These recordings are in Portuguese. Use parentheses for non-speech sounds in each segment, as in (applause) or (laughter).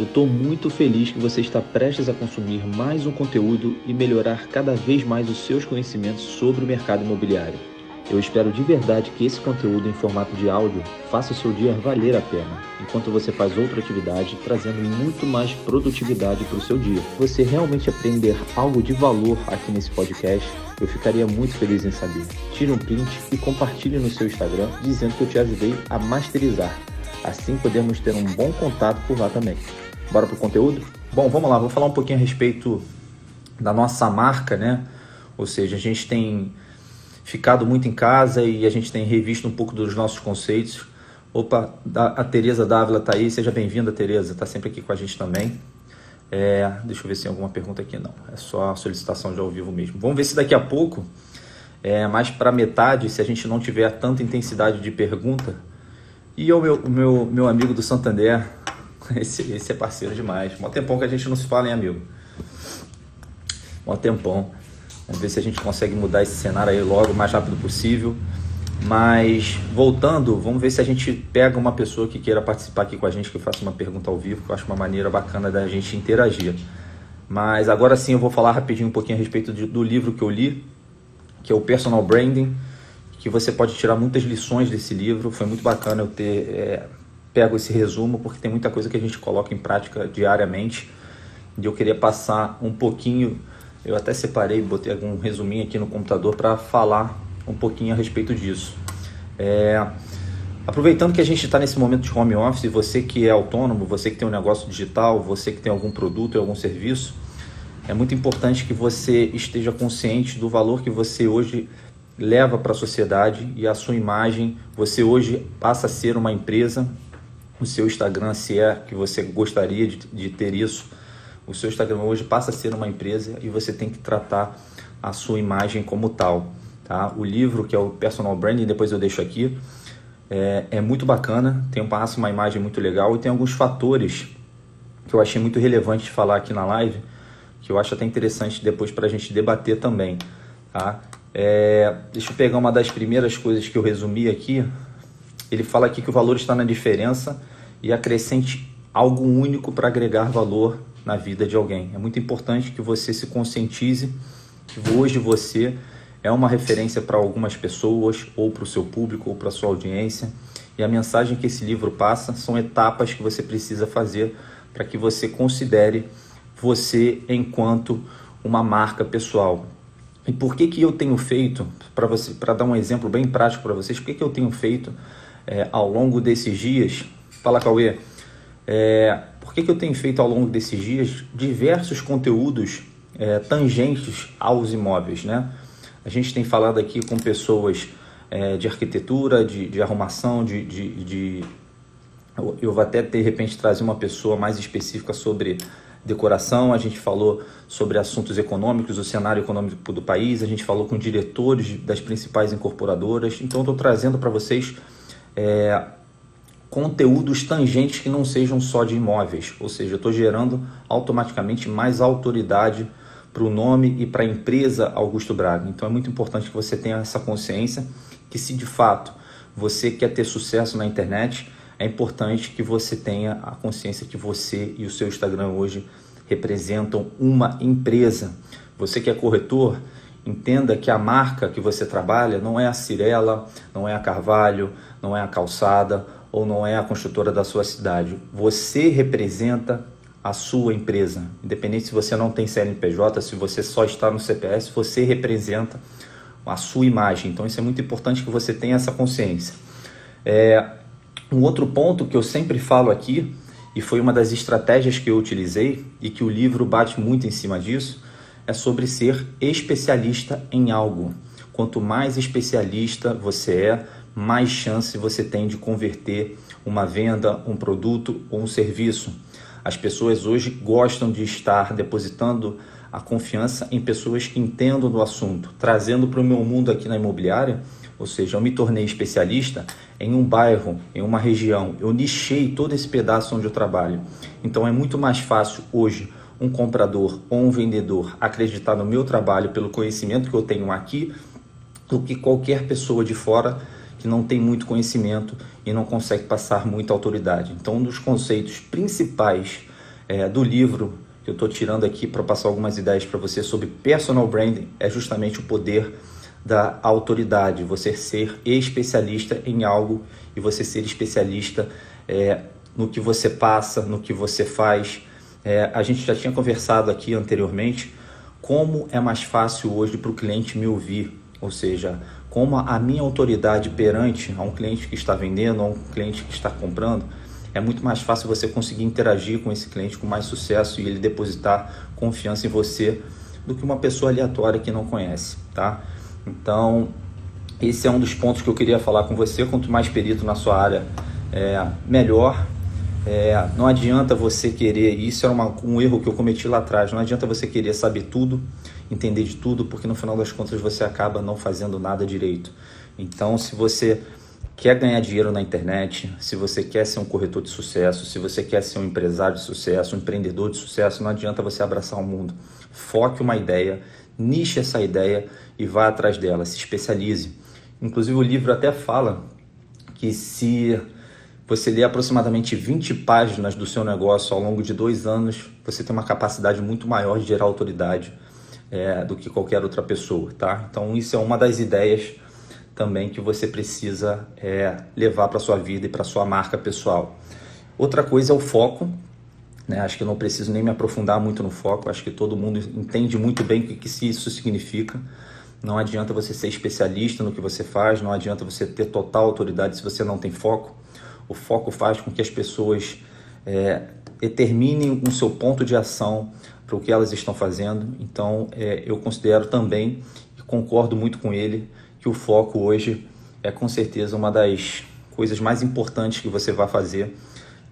Eu estou muito feliz que você está prestes a consumir mais um conteúdo e melhorar cada vez mais os seus conhecimentos sobre o mercado imobiliário. Eu espero de verdade que esse conteúdo em formato de áudio faça o seu dia valer a pena, enquanto você faz outra atividade, trazendo muito mais produtividade para o seu dia. Você realmente aprender algo de valor aqui nesse podcast, eu ficaria muito feliz em saber. Tire um print e compartilhe no seu Instagram dizendo que eu te ajudei a masterizar. Assim podemos ter um bom contato por lá também. Bora pro conteúdo? Bom, vamos lá, vou falar um pouquinho a respeito da nossa marca, né? Ou seja, a gente tem ficado muito em casa e a gente tem revisto um pouco dos nossos conceitos. Opa, a Tereza Dávila tá aí, seja bem-vinda, Tereza, tá sempre aqui com a gente também. É, deixa eu ver se tem alguma pergunta aqui, não. É só a solicitação de ao vivo mesmo. Vamos ver se daqui a pouco, é, mais para metade, se a gente não tiver tanta intensidade de pergunta. E o meu, meu, meu amigo do Santander, (laughs) esse, esse é parceiro demais. Mó tempão que a gente não se fala, hein, amigo? Mó tempão. Vamos ver se a gente consegue mudar esse cenário aí logo, o mais rápido possível. Mas voltando, vamos ver se a gente pega uma pessoa que queira participar aqui com a gente, que faça uma pergunta ao vivo, que eu acho uma maneira bacana da gente interagir. Mas agora sim eu vou falar rapidinho um pouquinho a respeito de, do livro que eu li, que é o Personal Branding, que você pode tirar muitas lições desse livro. Foi muito bacana eu ter é, pego esse resumo, porque tem muita coisa que a gente coloca em prática diariamente. E eu queria passar um pouquinho, eu até separei, botei algum resuminho aqui no computador para falar um pouquinho a respeito disso. É, aproveitando que a gente está nesse momento de home office, você que é autônomo, você que tem um negócio digital, você que tem algum produto ou algum serviço, é muito importante que você esteja consciente do valor que você hoje leva para a sociedade e a sua imagem. Você hoje passa a ser uma empresa o seu Instagram, se é que você gostaria de, de ter isso, o seu Instagram hoje passa a ser uma empresa e você tem que tratar a sua imagem como tal. Tá? O livro, que é o Personal Branding, depois eu deixo aqui, é, é muito bacana, tem passa uma imagem muito legal e tem alguns fatores que eu achei muito relevante de falar aqui na live, que eu acho até interessante depois para a gente debater também. Tá? É, deixa eu pegar uma das primeiras coisas que eu resumi aqui. Ele fala aqui que o valor está na diferença e acrescente algo único para agregar valor na vida de alguém. É muito importante que você se conscientize que hoje você é uma referência para algumas pessoas, ou para o seu público, ou para a sua audiência. E a mensagem que esse livro passa são etapas que você precisa fazer para que você considere você enquanto uma marca pessoal. E por que, que eu tenho feito, para você, para dar um exemplo bem prático para vocês, por que, que eu tenho feito é, ao longo desses dias Fala, Cauê. É, por que, que eu tenho feito ao longo desses dias diversos conteúdos é, tangentes aos imóveis, né? A gente tem falado aqui com pessoas é, de arquitetura, de, de arrumação, de, de, de, Eu vou até, de repente, trazer uma pessoa mais específica sobre decoração, a gente falou sobre assuntos econômicos, o cenário econômico do país, a gente falou com diretores das principais incorporadoras. Então, estou trazendo para vocês é, conteúdos tangentes que não sejam só de imóveis, ou seja, estou gerando automaticamente mais autoridade para o nome e para a empresa Augusto Braga. Então é muito importante que você tenha essa consciência que se de fato você quer ter sucesso na internet, é importante que você tenha a consciência que você e o seu Instagram hoje representam uma empresa. Você que é corretor, entenda que a marca que você trabalha não é a Cirela, não é a Carvalho, não é a Calçada ou não é a construtora da sua cidade. Você representa a sua empresa. Independente se você não tem CNPJ, se você só está no CPS, você representa a sua imagem. Então isso é muito importante que você tenha essa consciência. É, um outro ponto que eu sempre falo aqui, e foi uma das estratégias que eu utilizei e que o livro bate muito em cima disso, é sobre ser especialista em algo. Quanto mais especialista você é, mais chance você tem de converter uma venda, um produto ou um serviço. As pessoas hoje gostam de estar depositando a confiança em pessoas que entendam do assunto. Trazendo para o meu mundo aqui na imobiliária, ou seja, eu me tornei especialista em um bairro, em uma região. Eu nichei todo esse pedaço onde eu trabalho. Então é muito mais fácil hoje um comprador ou um vendedor acreditar no meu trabalho pelo conhecimento que eu tenho aqui do que qualquer pessoa de fora que não tem muito conhecimento e não consegue passar muita autoridade. Então, um dos conceitos principais é, do livro que eu estou tirando aqui para passar algumas ideias para você sobre personal branding é justamente o poder da autoridade, você ser especialista em algo e você ser especialista é, no que você passa, no que você faz. É, a gente já tinha conversado aqui anteriormente como é mais fácil hoje para o cliente me ouvir, ou seja, como a minha autoridade perante a um cliente que está vendendo, a um cliente que está comprando, é muito mais fácil você conseguir interagir com esse cliente com mais sucesso e ele depositar confiança em você do que uma pessoa aleatória que não conhece, tá? Então, esse é um dos pontos que eu queria falar com você. Quanto mais perito na sua área, é, melhor. É, não adianta você querer, isso era uma, um erro que eu cometi lá atrás, não adianta você querer saber tudo, entender de tudo, porque no final das contas você acaba não fazendo nada direito. Então, se você quer ganhar dinheiro na internet, se você quer ser um corretor de sucesso, se você quer ser um empresário de sucesso, um empreendedor de sucesso, não adianta você abraçar o mundo. Foque uma ideia, niche essa ideia e vá atrás dela, se especialize. Inclusive o livro até fala que se você ler aproximadamente 20 páginas do seu negócio ao longo de dois anos, você tem uma capacidade muito maior de gerar autoridade é, do que qualquer outra pessoa, tá? Então isso é uma das ideias também que você precisa é, levar para sua vida e para sua marca pessoal. Outra coisa é o foco. Né? Acho que eu não preciso nem me aprofundar muito no foco. Acho que todo mundo entende muito bem o que, que isso significa. Não adianta você ser especialista no que você faz, não adianta você ter total autoridade se você não tem foco. O foco faz com que as pessoas é, determinem o seu ponto de ação para o que elas estão fazendo. Então, é, eu considero também e concordo muito com ele que o foco hoje é com certeza uma das coisas mais importantes que você vai fazer.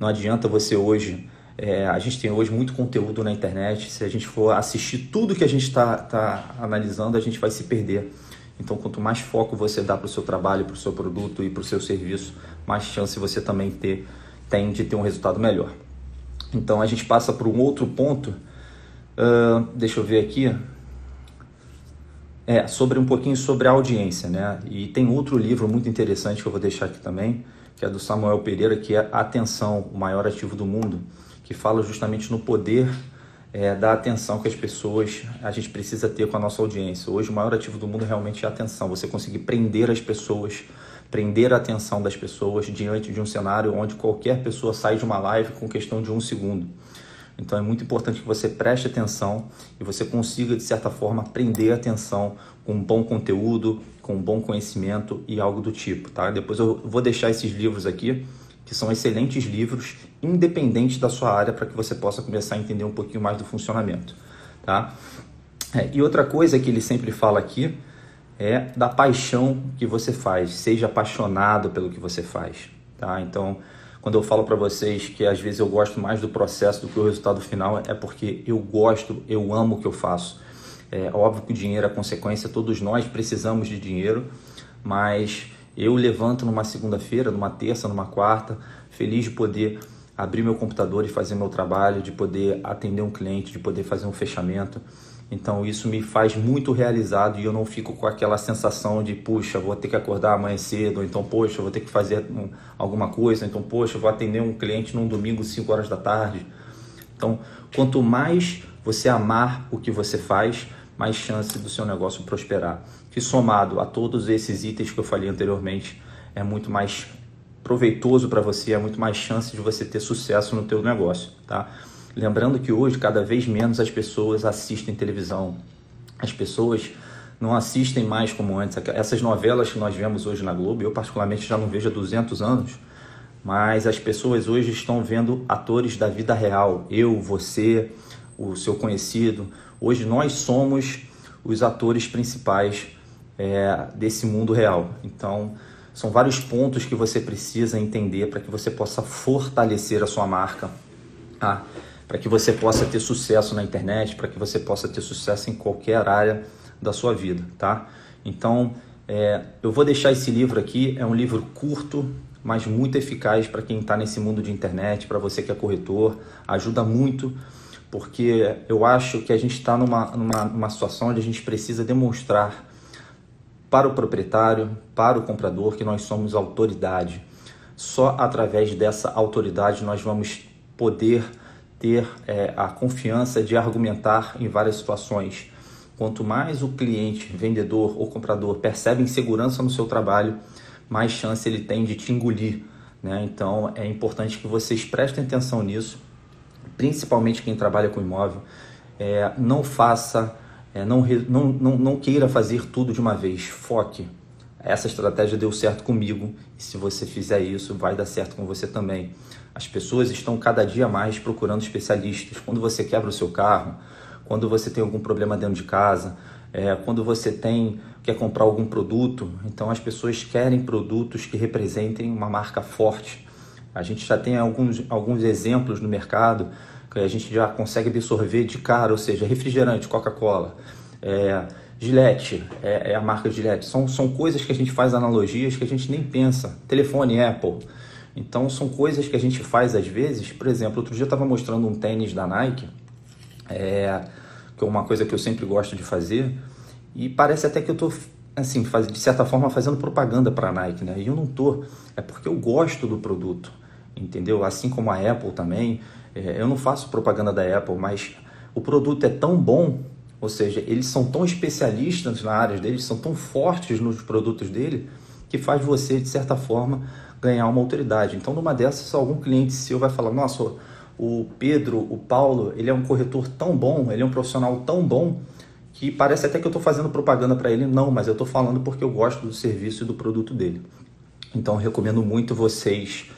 Não adianta você hoje. É, a gente tem hoje muito conteúdo na internet. Se a gente for assistir tudo que a gente está tá analisando, a gente vai se perder. Então, quanto mais foco você dá para o seu trabalho, para o seu produto e para o seu serviço, mais chance você também ter, tem de ter um resultado melhor. Então, a gente passa para um outro ponto. Deixa eu ver aqui. É, sobre um pouquinho sobre a audiência, né? E tem outro livro muito interessante que eu vou deixar aqui também, que é do Samuel Pereira, que é Atenção, o maior ativo do mundo, que fala justamente no poder é, da atenção que as pessoas, a gente precisa ter com a nossa audiência. Hoje o maior ativo do mundo realmente é a atenção, você conseguir prender as pessoas, prender a atenção das pessoas diante de um cenário onde qualquer pessoa sai de uma live com questão de um segundo. Então é muito importante que você preste atenção e você consiga, de certa forma, prender a atenção com um bom conteúdo, com um bom conhecimento e algo do tipo, tá? Depois eu vou deixar esses livros aqui, que são excelentes livros, independentes da sua área, para que você possa começar a entender um pouquinho mais do funcionamento, tá? É, e outra coisa que ele sempre fala aqui é da paixão que você faz, seja apaixonado pelo que você faz, tá? Então, quando eu falo para vocês que às vezes eu gosto mais do processo do que o resultado final, é porque eu gosto, eu amo o que eu faço. É óbvio que o dinheiro é consequência, todos nós precisamos de dinheiro, mas eu levanto numa segunda-feira, numa terça, numa quarta, feliz de poder abrir meu computador e fazer meu trabalho, de poder atender um cliente, de poder fazer um fechamento. Então isso me faz muito realizado e eu não fico com aquela sensação de, puxa, vou ter que acordar amanhã cedo, ou então, poxa, vou ter que fazer alguma coisa, então, poxa, vou atender um cliente num domingo 5 horas da tarde. Então, quanto mais você amar o que você faz, mais chance do seu negócio prosperar. Que somado a todos esses itens que eu falei anteriormente, é muito mais proveitoso para você, é muito mais chance de você ter sucesso no teu negócio, tá? Lembrando que hoje cada vez menos as pessoas assistem televisão. As pessoas não assistem mais como antes. Essas novelas que nós vemos hoje na Globo, eu particularmente já não vejo há 200 anos, mas as pessoas hoje estão vendo atores da vida real. Eu, você, o seu conhecido. Hoje nós somos os atores principais é, desse mundo real. Então, são vários pontos que você precisa entender para que você possa fortalecer a sua marca. Ah, para que você possa ter sucesso na internet, para que você possa ter sucesso em qualquer área da sua vida, tá? Então, é, eu vou deixar esse livro aqui, é um livro curto, mas muito eficaz para quem está nesse mundo de internet, para você que é corretor, ajuda muito, porque eu acho que a gente está numa, numa, numa situação onde a gente precisa demonstrar para o proprietário, para o comprador, que nós somos autoridade. Só através dessa autoridade nós vamos poder ter é, a confiança de argumentar em várias situações. Quanto mais o cliente, vendedor ou comprador percebe insegurança no seu trabalho, mais chance ele tem de te engolir. Né? Então é importante que vocês prestem atenção nisso, principalmente quem trabalha com imóvel. É, não faça, é, não, não, não, não queira fazer tudo de uma vez, foque. Essa estratégia deu certo comigo e se você fizer isso, vai dar certo com você também. As pessoas estão cada dia mais procurando especialistas. Quando você quebra o seu carro, quando você tem algum problema dentro de casa, é, quando você tem quer comprar algum produto, então as pessoas querem produtos que representem uma marca forte. A gente já tem alguns, alguns exemplos no mercado que a gente já consegue absorver de cara, ou seja, refrigerante, Coca-Cola, é, Gillette, é, é, a marca Gillette. São, são coisas que a gente faz analogias que a gente nem pensa. Telefone Apple. Então são coisas que a gente faz às vezes. Por exemplo, outro dia eu estava mostrando um tênis da Nike, é, que é uma coisa que eu sempre gosto de fazer, e parece até que eu estou assim, faz, de certa forma, fazendo propaganda para a Nike, né? E eu não tô. É porque eu gosto do produto, entendeu? Assim como a Apple também. É, eu não faço propaganda da Apple, mas o produto é tão bom ou seja, eles são tão especialistas na área deles, são tão fortes nos produtos dele, que faz você, de certa forma, ganhar uma autoridade. Então, numa dessas, algum cliente seu vai falar: Nossa, o Pedro, o Paulo, ele é um corretor tão bom, ele é um profissional tão bom, que parece até que eu estou fazendo propaganda para ele. Não, mas eu estou falando porque eu gosto do serviço e do produto dele. Então, recomendo muito vocês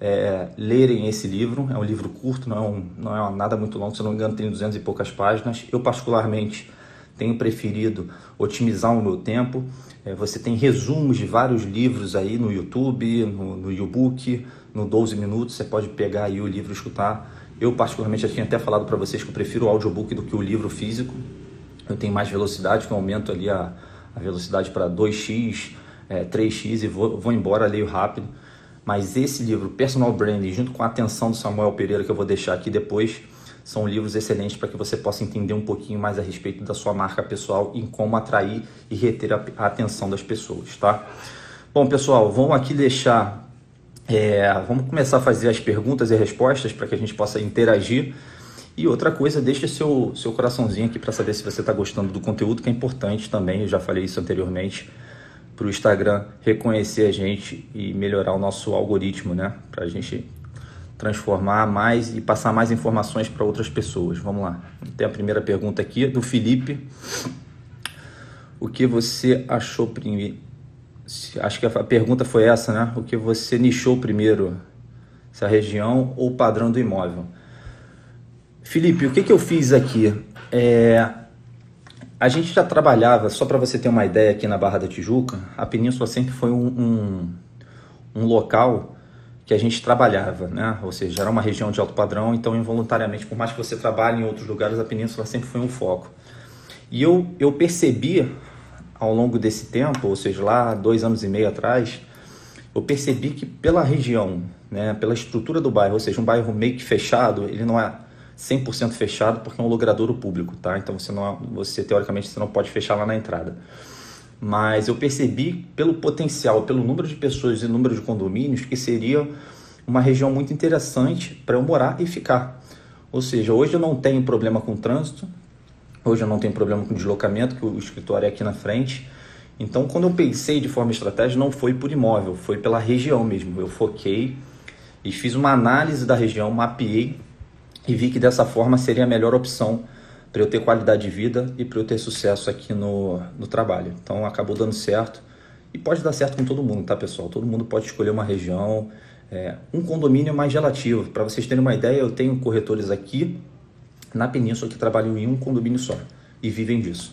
é, lerem esse livro. É um livro curto, não é, um, não é nada muito longo, se não me engano, tem 200 e poucas páginas. Eu, particularmente, tenho preferido otimizar o meu tempo. É, você tem resumos de vários livros aí no YouTube, no, no e-book, no 12 minutos. Você pode pegar aí o livro e escutar. Eu, particularmente, já tinha até falado para vocês que eu prefiro o audiobook do que o livro físico. Eu tenho mais velocidade, que eu aumento ali a, a velocidade para 2x, é, 3x e vou, vou embora, leio rápido. Mas esse livro, Personal Branding, junto com a atenção do Samuel Pereira, que eu vou deixar aqui depois, são livros excelentes para que você possa entender um pouquinho mais a respeito da sua marca pessoal e como atrair e reter a atenção das pessoas, tá? Bom, pessoal, vamos aqui deixar. É, vamos começar a fazer as perguntas e respostas para que a gente possa interagir. E outra coisa, deixe seu, seu coraçãozinho aqui para saber se você está gostando do conteúdo, que é importante também, eu já falei isso anteriormente para o Instagram reconhecer a gente e melhorar o nosso algoritmo, né? Para a gente transformar mais e passar mais informações para outras pessoas. Vamos lá. Tem a primeira pergunta aqui do Felipe. O que você achou primeiro? Acho que a pergunta foi essa, né? O que você nichou primeiro? Se a região ou o padrão do imóvel? Felipe, o que, que eu fiz aqui? É, a gente já trabalhava, só para você ter uma ideia aqui na Barra da Tijuca, a Península sempre foi um, um, um, local que a gente trabalhava, né? Ou seja, era uma região de alto padrão, então involuntariamente, por mais que você trabalhe em outros lugares, a Península sempre foi um foco. E eu, eu percebi ao longo desse tempo, ou seja, lá dois anos e meio atrás, eu percebi que pela região, né, pela estrutura do bairro, ou seja, um bairro meio que fechado, ele não é 100% fechado porque é um logradouro público, tá? Então você não você teoricamente você não pode fechar lá na entrada. Mas eu percebi pelo potencial, pelo número de pessoas e número de condomínios que seria uma região muito interessante para eu morar e ficar. Ou seja, hoje eu não tenho problema com trânsito, hoje eu não tenho problema com deslocamento, que o escritório é aqui na frente. Então, quando eu pensei de forma estratégica, não foi por imóvel, foi pela região mesmo. Eu foquei e fiz uma análise da região, mapeei e vi que dessa forma seria a melhor opção para eu ter qualidade de vida e para eu ter sucesso aqui no, no trabalho. Então acabou dando certo e pode dar certo com todo mundo, tá pessoal? Todo mundo pode escolher uma região, é, um condomínio mais relativo. Para vocês terem uma ideia, eu tenho corretores aqui na península que trabalham em um condomínio só e vivem disso.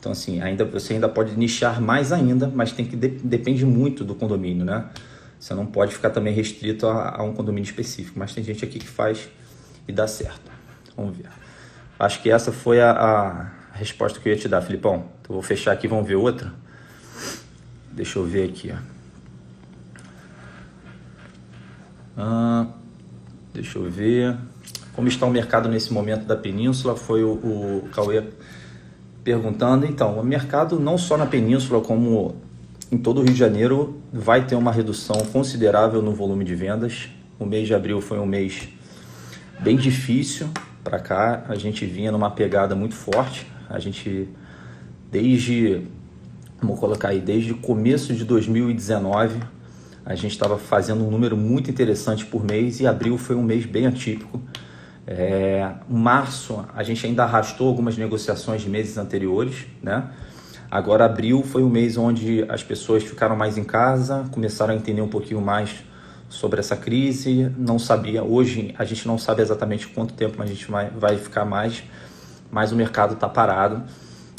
Então assim, ainda você ainda pode nichar mais ainda, mas tem que de, depende muito do condomínio, né? Você não pode ficar também restrito a, a um condomínio específico, mas tem gente aqui que faz e dá certo. Vamos ver. Acho que essa foi a, a resposta que eu ia te dar, Filipão. Então vou fechar aqui, vamos ver outra. Deixa eu ver aqui. Ah, deixa eu ver. Como está o mercado nesse momento da península? Foi o, o Cauê perguntando. Então, o mercado não só na península, como em todo o Rio de Janeiro, vai ter uma redução considerável no volume de vendas. O mês de abril foi um mês bem difícil para cá. A gente vinha numa pegada muito forte. A gente desde vamos colocar aí desde começo de 2019 a gente estava fazendo um número muito interessante por mês e abril foi um mês bem atípico. É, março a gente ainda arrastou algumas negociações de meses anteriores, né? Agora abril foi o mês onde as pessoas ficaram mais em casa, começaram a entender um pouquinho mais sobre essa crise. Não sabia, hoje a gente não sabe exatamente quanto tempo a gente vai, vai ficar mais, mas o mercado está parado.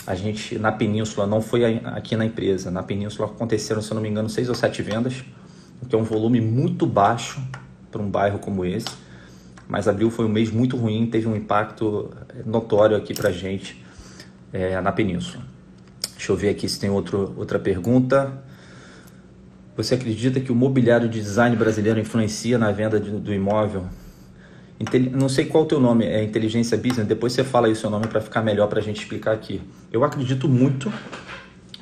A gente na Península, não foi aqui na empresa, na Península aconteceram, se eu não me engano, seis ou sete vendas, que é um volume muito baixo para um bairro como esse. Mas abril foi um mês muito ruim, teve um impacto notório aqui para a gente é, na Península. Deixa eu ver aqui se tem outro, outra pergunta. Você acredita que o mobiliário de design brasileiro influencia na venda de, do imóvel? Intel, não sei qual o teu nome, é Inteligência Business, depois você fala aí o seu nome para ficar melhor para a gente explicar aqui. Eu acredito muito,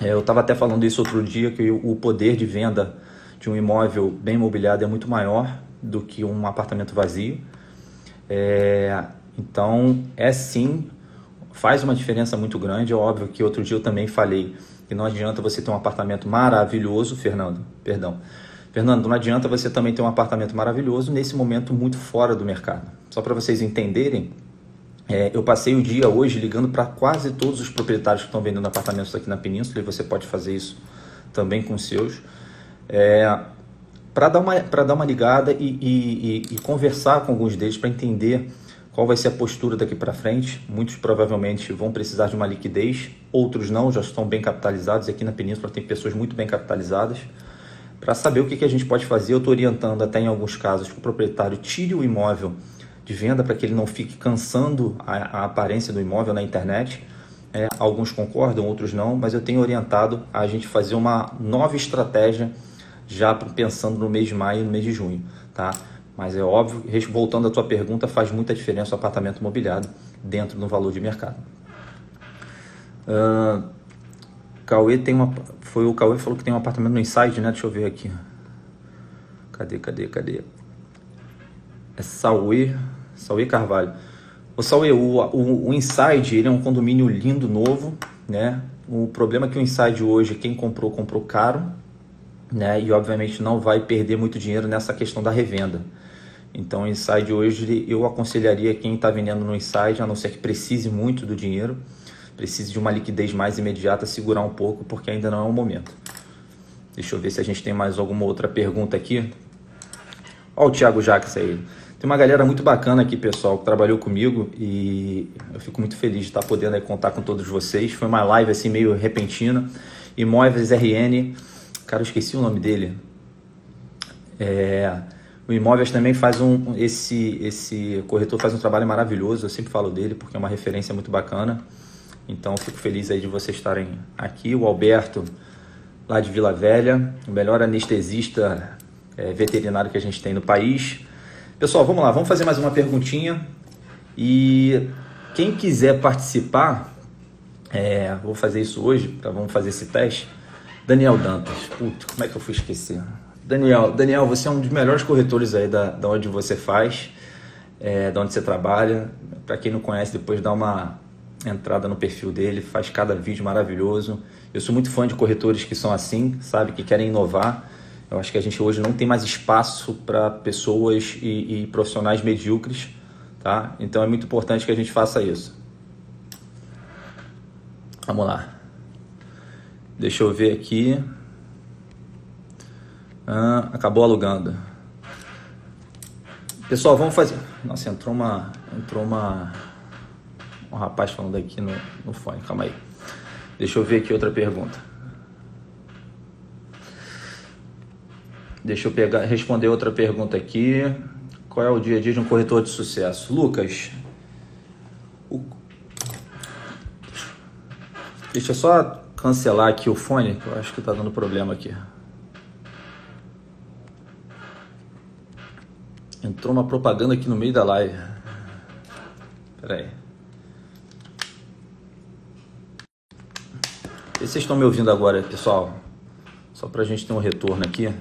é, eu estava até falando isso outro dia, que o poder de venda de um imóvel bem mobiliado é muito maior do que um apartamento vazio. É, então, é sim, faz uma diferença muito grande. É óbvio que outro dia eu também falei que não adianta você ter um apartamento maravilhoso, Fernando, perdão. Fernando, não adianta você também ter um apartamento maravilhoso nesse momento muito fora do mercado. Só para vocês entenderem, é, eu passei o dia hoje ligando para quase todos os proprietários que estão vendendo apartamentos aqui na Península e você pode fazer isso também com seus. É, para dar, uma, dar uma ligada e, e, e, e conversar com alguns deles para entender qual vai ser a postura daqui para frente? Muitos provavelmente vão precisar de uma liquidez, outros não, já estão bem capitalizados. Aqui na Península tem pessoas muito bem capitalizadas. Para saber o que, que a gente pode fazer, eu estou orientando até em alguns casos que o proprietário tire o imóvel de venda para que ele não fique cansando a, a aparência do imóvel na internet. É, alguns concordam, outros não, mas eu tenho orientado a gente fazer uma nova estratégia já pensando no mês de maio e no mês de junho, tá? Mas é óbvio, voltando à tua pergunta, faz muita diferença o apartamento mobiliado dentro do valor de mercado. Uh, Cauê tem uma. Foi o Cauê falou que tem um apartamento no Inside, né? Deixa eu ver aqui. Cadê, cadê, cadê? É Sauê, Sauê Carvalho. O Sauê, o, o, o Inside, ele é um condomínio lindo, novo, né? O problema é que o Inside hoje, quem comprou, comprou caro, né? E obviamente não vai perder muito dinheiro nessa questão da revenda. Então, o Inside hoje eu aconselharia quem está vendendo no Inside, a não ser que precise muito do dinheiro, precise de uma liquidez mais imediata, segurar um pouco, porque ainda não é o momento. Deixa eu ver se a gente tem mais alguma outra pergunta aqui. Olha o Thiago Jacques aí. Tem uma galera muito bacana aqui, pessoal, que trabalhou comigo e eu fico muito feliz de estar podendo contar com todos vocês. Foi uma live assim meio repentina. Imóveis RN, cara, eu esqueci o nome dele. É, o Imóveis também faz um esse esse corretor faz um trabalho maravilhoso, eu sempre falo dele porque é uma referência muito bacana. Então fico feliz aí de vocês estarem aqui. O Alberto lá de Vila Velha, o melhor anestesista é, veterinário que a gente tem no país. Pessoal, vamos lá, vamos fazer mais uma perguntinha. E quem quiser participar, é, vou fazer isso hoje, tá? vamos fazer esse teste. Daniel Dantas, puto, como é que eu fui esquecer? Daniel, Daniel, você é um dos melhores corretores aí da, da onde você faz, é, da onde você trabalha. Para quem não conhece, depois dá uma entrada no perfil dele, faz cada vídeo maravilhoso. Eu sou muito fã de corretores que são assim, sabe, que querem inovar. Eu acho que a gente hoje não tem mais espaço para pessoas e, e profissionais medíocres, tá? Então é muito importante que a gente faça isso. Vamos lá. Deixa eu ver aqui. Ah, acabou alugando. Pessoal, vamos fazer. Nossa, entrou uma. Entrou uma. Um rapaz falando aqui no, no fone. Calma aí. Deixa eu ver aqui outra pergunta. Deixa eu pegar, responder outra pergunta aqui. Qual é o dia a dia de um corretor de sucesso? Lucas, o... deixa eu só cancelar aqui o fone, que eu acho que está dando problema aqui. Entrou uma propaganda aqui no meio da live. Pera aí. E vocês estão me ouvindo agora, pessoal? Só para a gente ter um retorno aqui.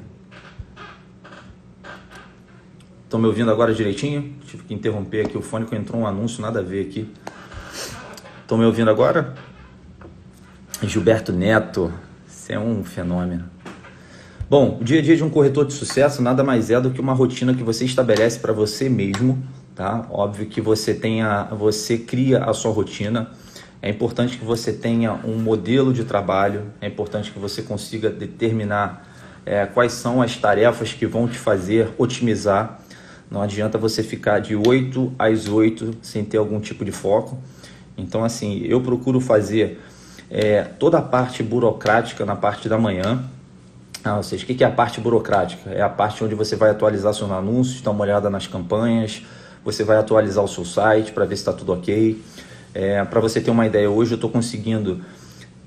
Estão me ouvindo agora direitinho? Tive que interromper aqui o fone que entrou um anúncio, nada a ver aqui. Estão me ouvindo agora? Gilberto Neto, você é um fenômeno. Bom, o dia a dia de um corretor de sucesso nada mais é do que uma rotina que você estabelece para você mesmo, tá? Óbvio que você tenha, você cria a sua rotina. É importante que você tenha um modelo de trabalho. É importante que você consiga determinar é, quais são as tarefas que vão te fazer otimizar. Não adianta você ficar de 8 às 8 sem ter algum tipo de foco. Então, assim, eu procuro fazer é, toda a parte burocrática na parte da manhã ah, ou seja, o que é a parte burocrática? É a parte onde você vai atualizar seus anúncios, dar uma olhada nas campanhas, você vai atualizar o seu site para ver se está tudo ok. É, para você ter uma ideia, hoje eu estou conseguindo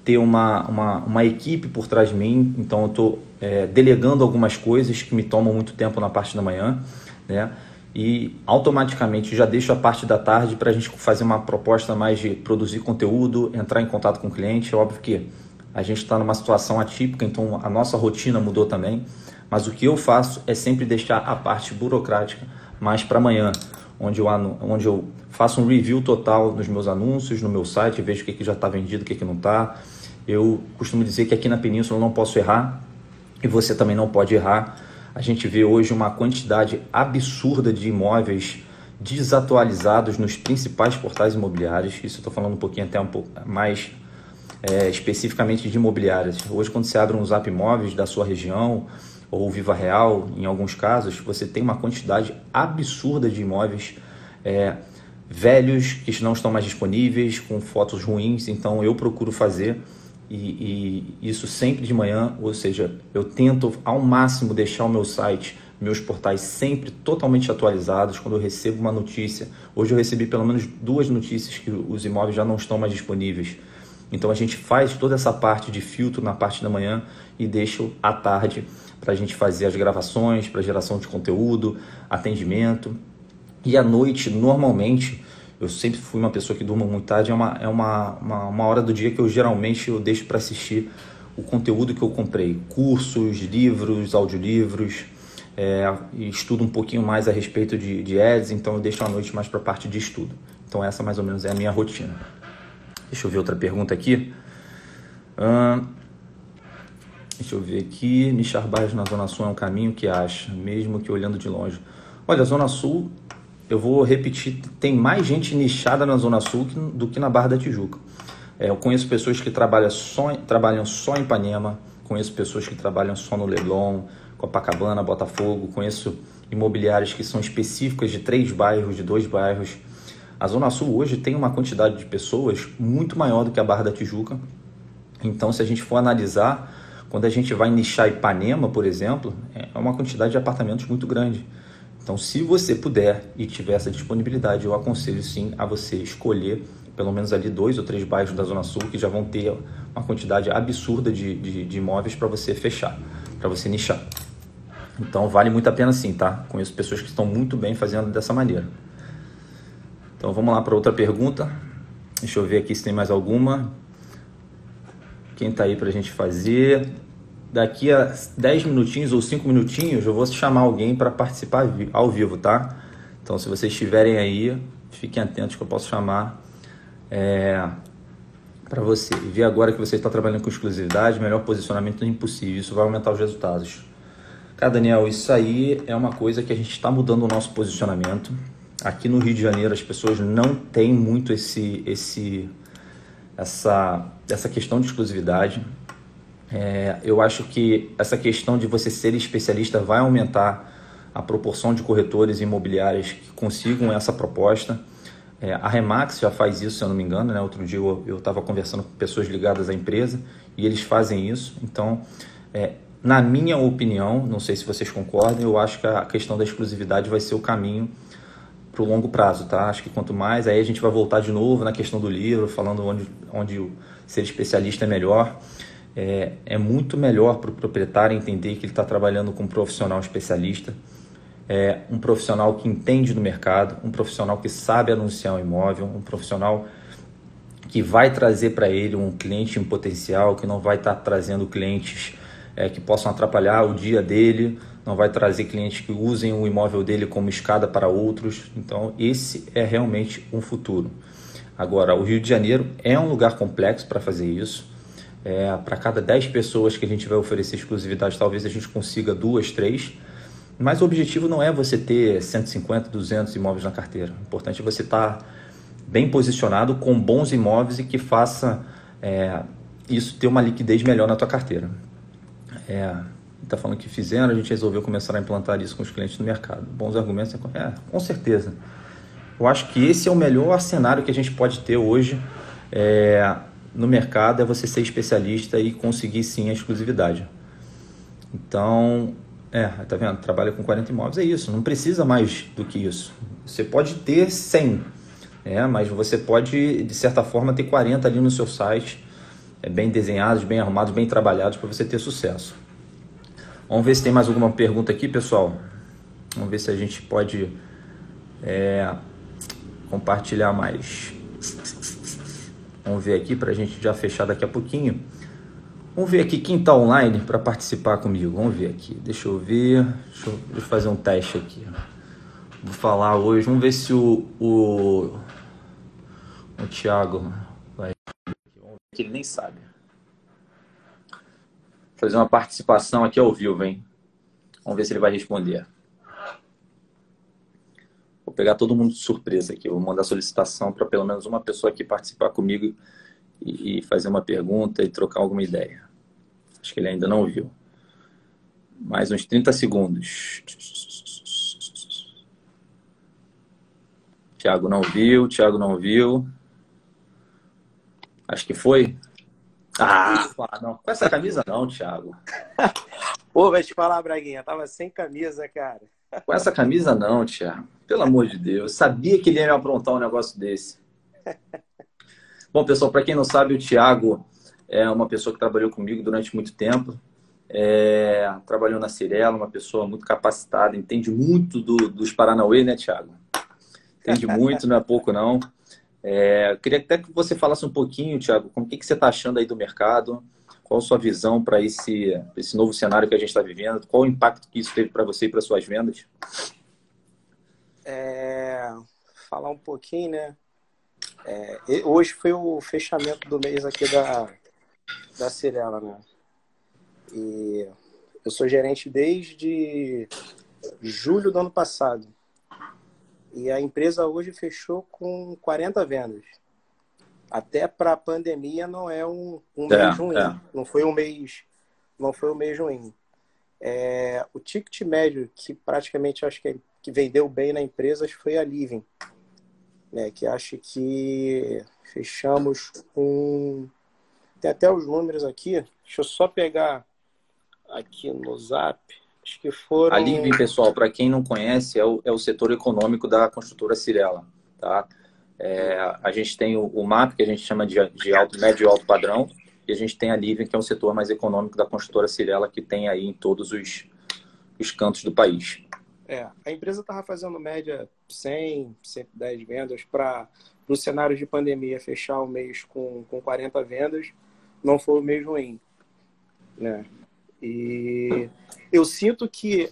ter uma, uma, uma, equipe por trás de mim, então eu estou é, delegando algumas coisas que me tomam muito tempo na parte da manhã, né? E automaticamente já deixo a parte da tarde para a gente fazer uma proposta mais de produzir conteúdo, entrar em contato com o cliente. É óbvio que a gente está numa situação atípica, então a nossa rotina mudou também. Mas o que eu faço é sempre deixar a parte burocrática mais para amanhã, onde eu, onde eu faço um review total nos meus anúncios, no meu site, vejo o que, que já está vendido, o que, que não está. Eu costumo dizer que aqui na Península eu não posso errar e você também não pode errar. A gente vê hoje uma quantidade absurda de imóveis desatualizados nos principais portais imobiliários. Isso eu estou falando um pouquinho até um pouco mais é, especificamente de imobiliárias. Hoje, quando você abre um Zap Imóveis da sua região ou Viva Real, em alguns casos, você tem uma quantidade absurda de imóveis é, velhos que não estão mais disponíveis, com fotos ruins. Então, eu procuro fazer e, e, isso sempre de manhã, ou seja, eu tento ao máximo deixar o meu site, meus portais sempre totalmente atualizados. Quando eu recebo uma notícia, hoje eu recebi pelo menos duas notícias que os imóveis já não estão mais disponíveis. Então a gente faz toda essa parte de filtro na parte da manhã e deixa à tarde para a gente fazer as gravações, para geração de conteúdo, atendimento. E à noite, normalmente, eu sempre fui uma pessoa que durma muito tarde, é uma, é uma, uma, uma hora do dia que eu geralmente eu deixo para assistir o conteúdo que eu comprei, cursos, livros, audiolivros, é, estudo um pouquinho mais a respeito de, de ads, então eu deixo a noite mais para a parte de estudo. Então essa mais ou menos é a minha rotina. Deixa eu ver outra pergunta aqui. deixa eu ver aqui. Nichar bairros na Zona Sul é um caminho que acha, mesmo que olhando de longe. Olha, a Zona Sul, eu vou repetir, tem mais gente nichada na Zona Sul do que na Barra da Tijuca. É, eu conheço pessoas que trabalham só, trabalham só em Ipanema, conheço pessoas que trabalham só no Leblon, Copacabana, Botafogo, conheço imobiliárias que são específicas de três bairros, de dois bairros. A Zona Sul hoje tem uma quantidade de pessoas muito maior do que a Barra da Tijuca. Então, se a gente for analisar, quando a gente vai nichar Ipanema, por exemplo, é uma quantidade de apartamentos muito grande. Então, se você puder e tiver essa disponibilidade, eu aconselho sim a você escolher pelo menos ali dois ou três bairros da Zona Sul que já vão ter uma quantidade absurda de, de, de imóveis para você fechar, para você nichar. Então, vale muito a pena sim, tá? Conheço pessoas que estão muito bem fazendo dessa maneira. Então vamos lá para outra pergunta. Deixa eu ver aqui se tem mais alguma. Quem está aí para a gente fazer? Daqui a 10 minutinhos ou 5 minutinhos eu vou chamar alguém para participar ao vivo, tá? Então se vocês estiverem aí, fiquem atentos que eu posso chamar é, para você. Ver agora que você está trabalhando com exclusividade, melhor posicionamento é impossível. Isso vai aumentar os resultados. Cara, Daniel, isso aí é uma coisa que a gente está mudando o nosso posicionamento. Aqui no Rio de Janeiro as pessoas não têm muito esse, esse, essa, essa questão de exclusividade. É, eu acho que essa questão de você ser especialista vai aumentar a proporção de corretores imobiliários que consigam essa proposta. É, a Remax já faz isso, se eu não me engano. Né? Outro dia eu estava conversando com pessoas ligadas à empresa e eles fazem isso. Então, é, na minha opinião, não sei se vocês concordam, eu acho que a questão da exclusividade vai ser o caminho para o longo prazo, tá? Acho que quanto mais, aí a gente vai voltar de novo na questão do livro, falando onde, onde ser especialista é melhor. É, é muito melhor para o proprietário entender que ele está trabalhando com um profissional especialista, é, um profissional que entende do mercado, um profissional que sabe anunciar um imóvel, um profissional que vai trazer para ele um cliente em potencial, que não vai estar tá trazendo clientes é, que possam atrapalhar o dia dele, não vai trazer clientes que usem o imóvel dele como escada para outros. Então, esse é realmente um futuro. Agora, o Rio de Janeiro é um lugar complexo para fazer isso. É, para cada 10 pessoas que a gente vai oferecer exclusividade, talvez a gente consiga duas, três. Mas o objetivo não é você ter 150, 200 imóveis na carteira. O importante é você estar tá bem posicionado com bons imóveis e que faça é, isso ter uma liquidez melhor na tua carteira. É, está falando que fizeram, a gente resolveu começar a implantar isso com os clientes no mercado. Bons argumentos, é, com certeza. Eu acho que esse é o melhor cenário que a gente pode ter hoje é, no mercado, é você ser especialista e conseguir sim a exclusividade. Então, é, tá vendo? Trabalha com 40 imóveis, é isso, não precisa mais do que isso. Você pode ter 100, é, mas você pode, de certa forma, ter 40 ali no seu site, é, bem desenhados, bem arrumados, bem trabalhados para você ter sucesso. Vamos ver se tem mais alguma pergunta aqui, pessoal. Vamos ver se a gente pode é, compartilhar mais. Vamos ver aqui para a gente já fechar daqui a pouquinho. Vamos ver aqui quem está online para participar comigo. Vamos ver aqui. Deixa eu ver. Deixa eu, fazer um teste aqui. Vou falar hoje. Vamos ver se o, o, o Thiago vai. Que ele nem sabe fazer uma participação aqui ao vivo, hein? Vamos ver se ele vai responder. Vou pegar todo mundo de surpresa aqui. Vou mandar solicitação para pelo menos uma pessoa aqui participar comigo e, fazer uma pergunta e trocar alguma ideia. Acho que ele ainda não viu. Mais uns 30 segundos. Tiago não viu, Tiago não viu. Acho que foi. Ah, não. Com essa camisa não, Thiago. (laughs) Pô, vai te falar, Braguinha, tava sem camisa, cara. Com essa camisa não, Thiago. Pelo amor de Deus. Sabia que ele ia me aprontar um negócio desse. (laughs) Bom, pessoal, para quem não sabe, o Thiago é uma pessoa que trabalhou comigo durante muito tempo. É, trabalhou na Cirela, uma pessoa muito capacitada, entende muito do, dos Paranauê, né, Thiago? Entende muito, não é pouco não. É, queria até que você falasse um pouquinho, Thiago, como que, que você está achando aí do mercado? Qual a sua visão para esse, esse novo cenário que a gente está vivendo? Qual o impacto que isso teve para você e para suas vendas? É, falar um pouquinho, né? É, hoje foi o fechamento do mês aqui da, da Cirela, né? E eu sou gerente desde julho do ano passado. E a empresa hoje fechou com 40 vendas. Até para a pandemia não é um, um é, mês ruim. É. Não foi um mês, não foi um mês ruim. É, o ticket médio que praticamente acho que, que vendeu bem na empresa foi a Living, né? Que acho que fechamos com tem até os números aqui. Deixa eu só pegar aqui no Zap. Acho que foram. A Living, pessoal, para quem não conhece, é o, é o setor econômico da construtora Cirela. Tá? É, a gente tem o, o, MAP, que a gente chama de, de alto, médio e alto padrão, e a gente tem a Living, que é o setor mais econômico da construtora Cirela, que tem aí em todos os, os cantos do país. É, a empresa estava fazendo média 100, 110 vendas para no cenário de pandemia fechar o mês com, com 40 vendas, não foi o mês ruim. Né? E eu sinto que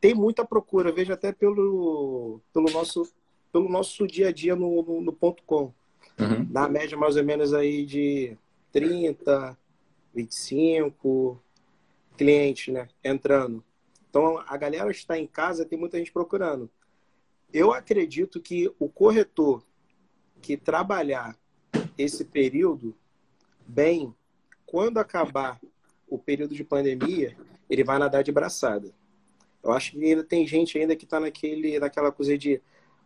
tem muita procura, vejo até pelo, pelo, nosso, pelo nosso dia a dia no, no, no ponto com. Uhum. Na média, mais ou menos aí de 30, 25 clientes, né? Entrando. Então, a galera está em casa, tem muita gente procurando. Eu acredito que o corretor que trabalhar esse período bem, quando acabar o período de pandemia, ele vai nadar de braçada. Eu acho que ainda tem gente ainda que está naquele, naquela coisa de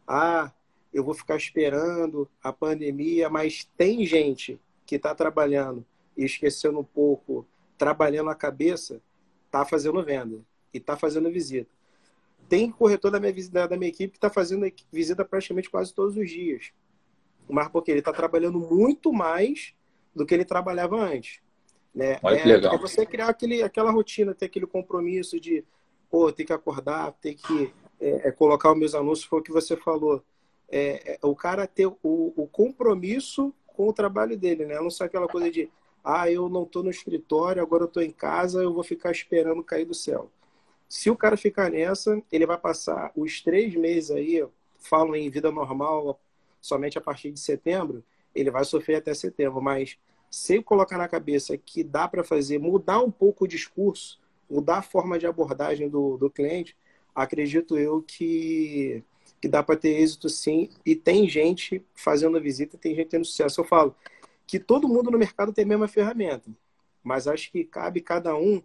ah, eu vou ficar esperando a pandemia, mas tem gente que está trabalhando e esquecendo um pouco, trabalhando a cabeça, está fazendo venda e está fazendo visita. Tem corretor da minha, da minha equipe que está fazendo visita praticamente quase todos os dias. Mas porque ele está trabalhando muito mais do que ele trabalhava antes. Né? Olha que é, legal. É você criar aquele, aquela rotina, ter aquele compromisso de pô, ter que acordar, ter que é, é, colocar os meus anúncios, foi o que você falou. É, é, o cara ter o, o, compromisso com o trabalho dele, né? Não só aquela coisa de ah, eu não estou no escritório, agora eu estou em casa, eu vou ficar esperando cair do céu. Se o cara ficar nessa, ele vai passar os três meses aí, falam em vida normal somente a partir de setembro, ele vai sofrer até setembro. Mas se eu colocar na cabeça que dá para fazer, mudar um pouco o discurso, mudar a forma de abordagem do, do cliente, acredito eu que, que dá para ter êxito sim. E tem gente fazendo a visita, tem gente tendo sucesso. Eu falo que todo mundo no mercado tem a mesma ferramenta, mas acho que cabe cada um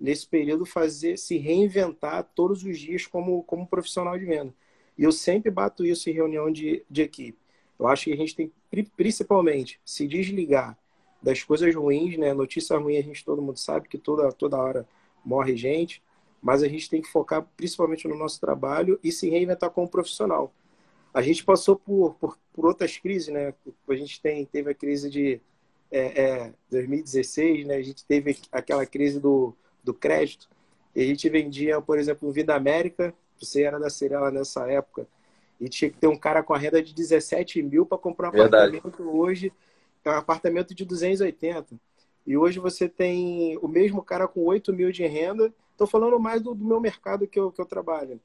nesse período fazer se reinventar todos os dias como, como profissional de venda. E eu sempre bato isso em reunião de, de equipe. Eu acho que a gente tem principalmente se desligar das coisas ruins, né? Notícia ruim a gente todo mundo sabe que toda toda hora morre gente, mas a gente tem que focar principalmente no nosso trabalho e se reinventar como profissional. A gente passou por, por, por outras crises, né? A gente tem, teve a crise de é, é, 2016, né? A gente teve aquela crise do, do crédito. E a gente vendia, por exemplo, Vida América, você era da Cirela nessa época, e tinha que ter um cara com a renda de 17 mil para comprar um Verdade. apartamento hoje, é um apartamento de 280. E hoje você tem o mesmo cara com 8 mil de renda. Estou falando mais do, do, meu mercado que eu, que eu trabalho.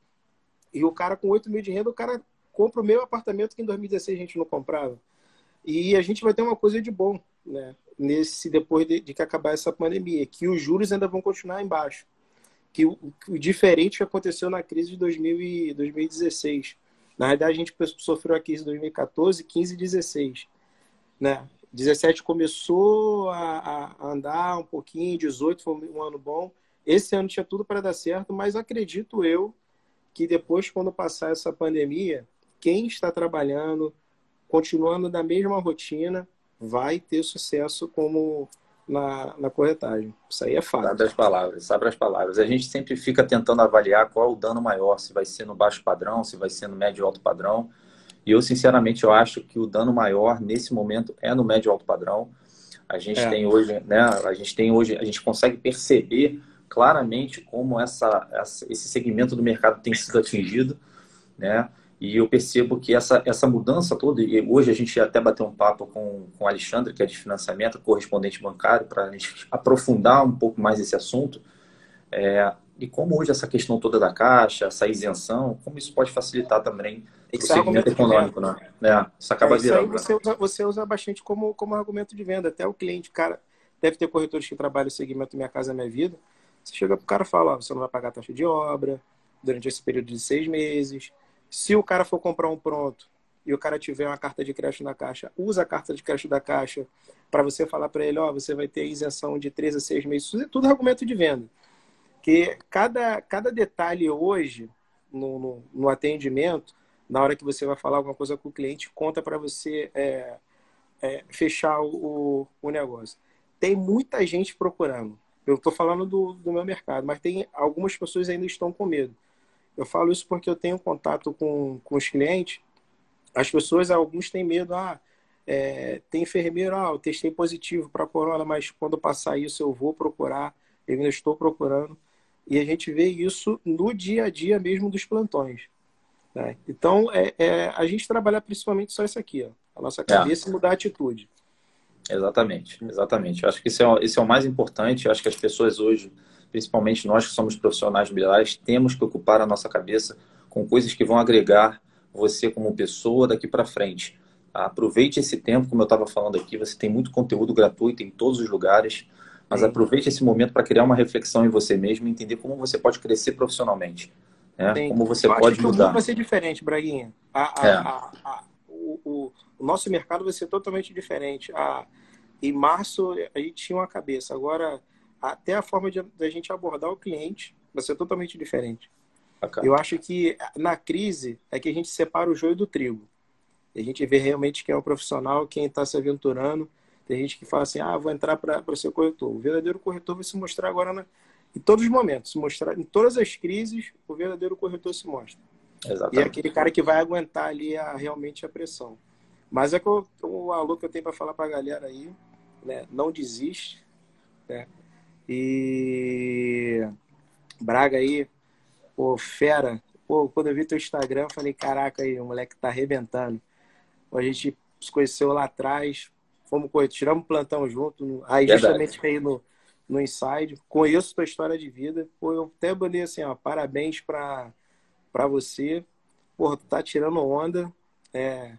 E o cara com 8 mil de renda, o cara compra o meu apartamento que em 2016 a gente não comprava. E a gente vai ter uma coisa de bom, né? Nesse depois de, de que acabar essa pandemia, que os juros ainda vão continuar embaixo. Que o, o diferente que aconteceu na crise de 2000 e 2016. Na verdade, a gente sofreu a crise de 2014, 15 e 16, né? 17 começou a, a, andar um pouquinho, 18 foi um ano bom. Esse ano tinha tudo para dar certo, mas acredito eu que depois, quando passar essa pandemia, quem está trabalhando, continuando da mesma rotina, vai ter sucesso como na, na corretagem. Isso aí é fato. Sabe as palavras, sabe as palavras. A gente sempre fica tentando avaliar qual o dano maior, se vai ser no baixo padrão, se vai ser no médio alto padrão. E eu, sinceramente, eu acho que o dano maior nesse momento é no médio alto padrão. A gente é. tem hoje, né? A gente tem hoje, a gente consegue perceber claramente como essa, essa, esse segmento do mercado tem sido atingido, né? E eu percebo que essa, essa mudança toda, e hoje a gente até bateu um papo com, com o Alexandre, que é de financiamento, correspondente bancário, para a gente aprofundar um pouco mais esse assunto. É, e como hoje essa questão toda da caixa, essa isenção, como isso pode facilitar também o segmento econômico, né? É, isso acaba é, virando. Isso você, usa, você usa bastante como, como argumento de venda. Até o cliente, cara, deve ter corretores que trabalham no segmento Minha Casa Minha Vida. Você chega para o cara e fala, ó, você não vai pagar taxa de obra durante esse período de seis meses. Se o cara for comprar um pronto e o cara tiver uma carta de crédito na caixa, usa a carta de crédito da caixa para você falar para ele, ó, você vai ter isenção de três a seis meses. Isso é tudo argumento de venda. Que cada, cada detalhe hoje no, no, no atendimento na hora que você vai falar alguma coisa com o cliente, conta para você é, é, fechar o, o negócio. Tem muita gente procurando. Eu estou falando do, do meu mercado, mas tem algumas pessoas ainda estão com medo. Eu falo isso porque eu tenho contato com, com os clientes. As pessoas, alguns têm medo. Ah, é, tem enfermeiro, ah, eu testei positivo para corona, mas quando passar isso eu vou procurar. Eu ainda estou procurando. E a gente vê isso no dia a dia mesmo dos plantões. Né? Então, é, é, a gente trabalhar principalmente só isso aqui, ó, a nossa cabeça é. mudar a atitude. Exatamente, exatamente. Eu acho que isso é, isso é o mais importante. Eu acho que as pessoas hoje, principalmente nós que somos profissionais liberais, temos que ocupar a nossa cabeça com coisas que vão agregar você como pessoa daqui para frente. Aproveite esse tempo, como eu estava falando aqui, você tem muito conteúdo gratuito em todos os lugares, mas aproveite esse momento para criar uma reflexão em você mesmo e entender como você pode crescer profissionalmente. Né? Como você eu pode acho mudar. Que o vai ser diferente, Braguinha. A, a, é. a, o, o, o, nosso mercado vai ser totalmente diferente. Em março, a gente tinha uma cabeça. Agora, até a forma de, de a gente abordar o cliente vai ser totalmente diferente. Eu acho que na crise é que a gente separa o joio do trigo. A gente vê realmente quem é o profissional, quem está se aventurando. Tem gente que fala assim, ah, vou entrar para ser corretor. O verdadeiro corretor vai se mostrar agora na, em todos os momentos, mostrar em todas as crises, o verdadeiro corretor se mostra. Exatamente. E é aquele cara que vai aguentar ali a, realmente a pressão. Mas é que eu, o alô que eu tenho para falar para a galera aí, né? Não desiste, né? E Braga aí, pô, fera. Pô, quando eu vi teu Instagram, eu falei, caraca aí, o moleque tá arrebentando. A gente se conheceu lá atrás, fomos correr, tiramos plantão junto. Aí, Verdade. justamente aí no, no Inside, conheço tua história de vida. Pô, eu até mandei assim, ó, parabéns para você. Pô, tu tá tirando onda. É,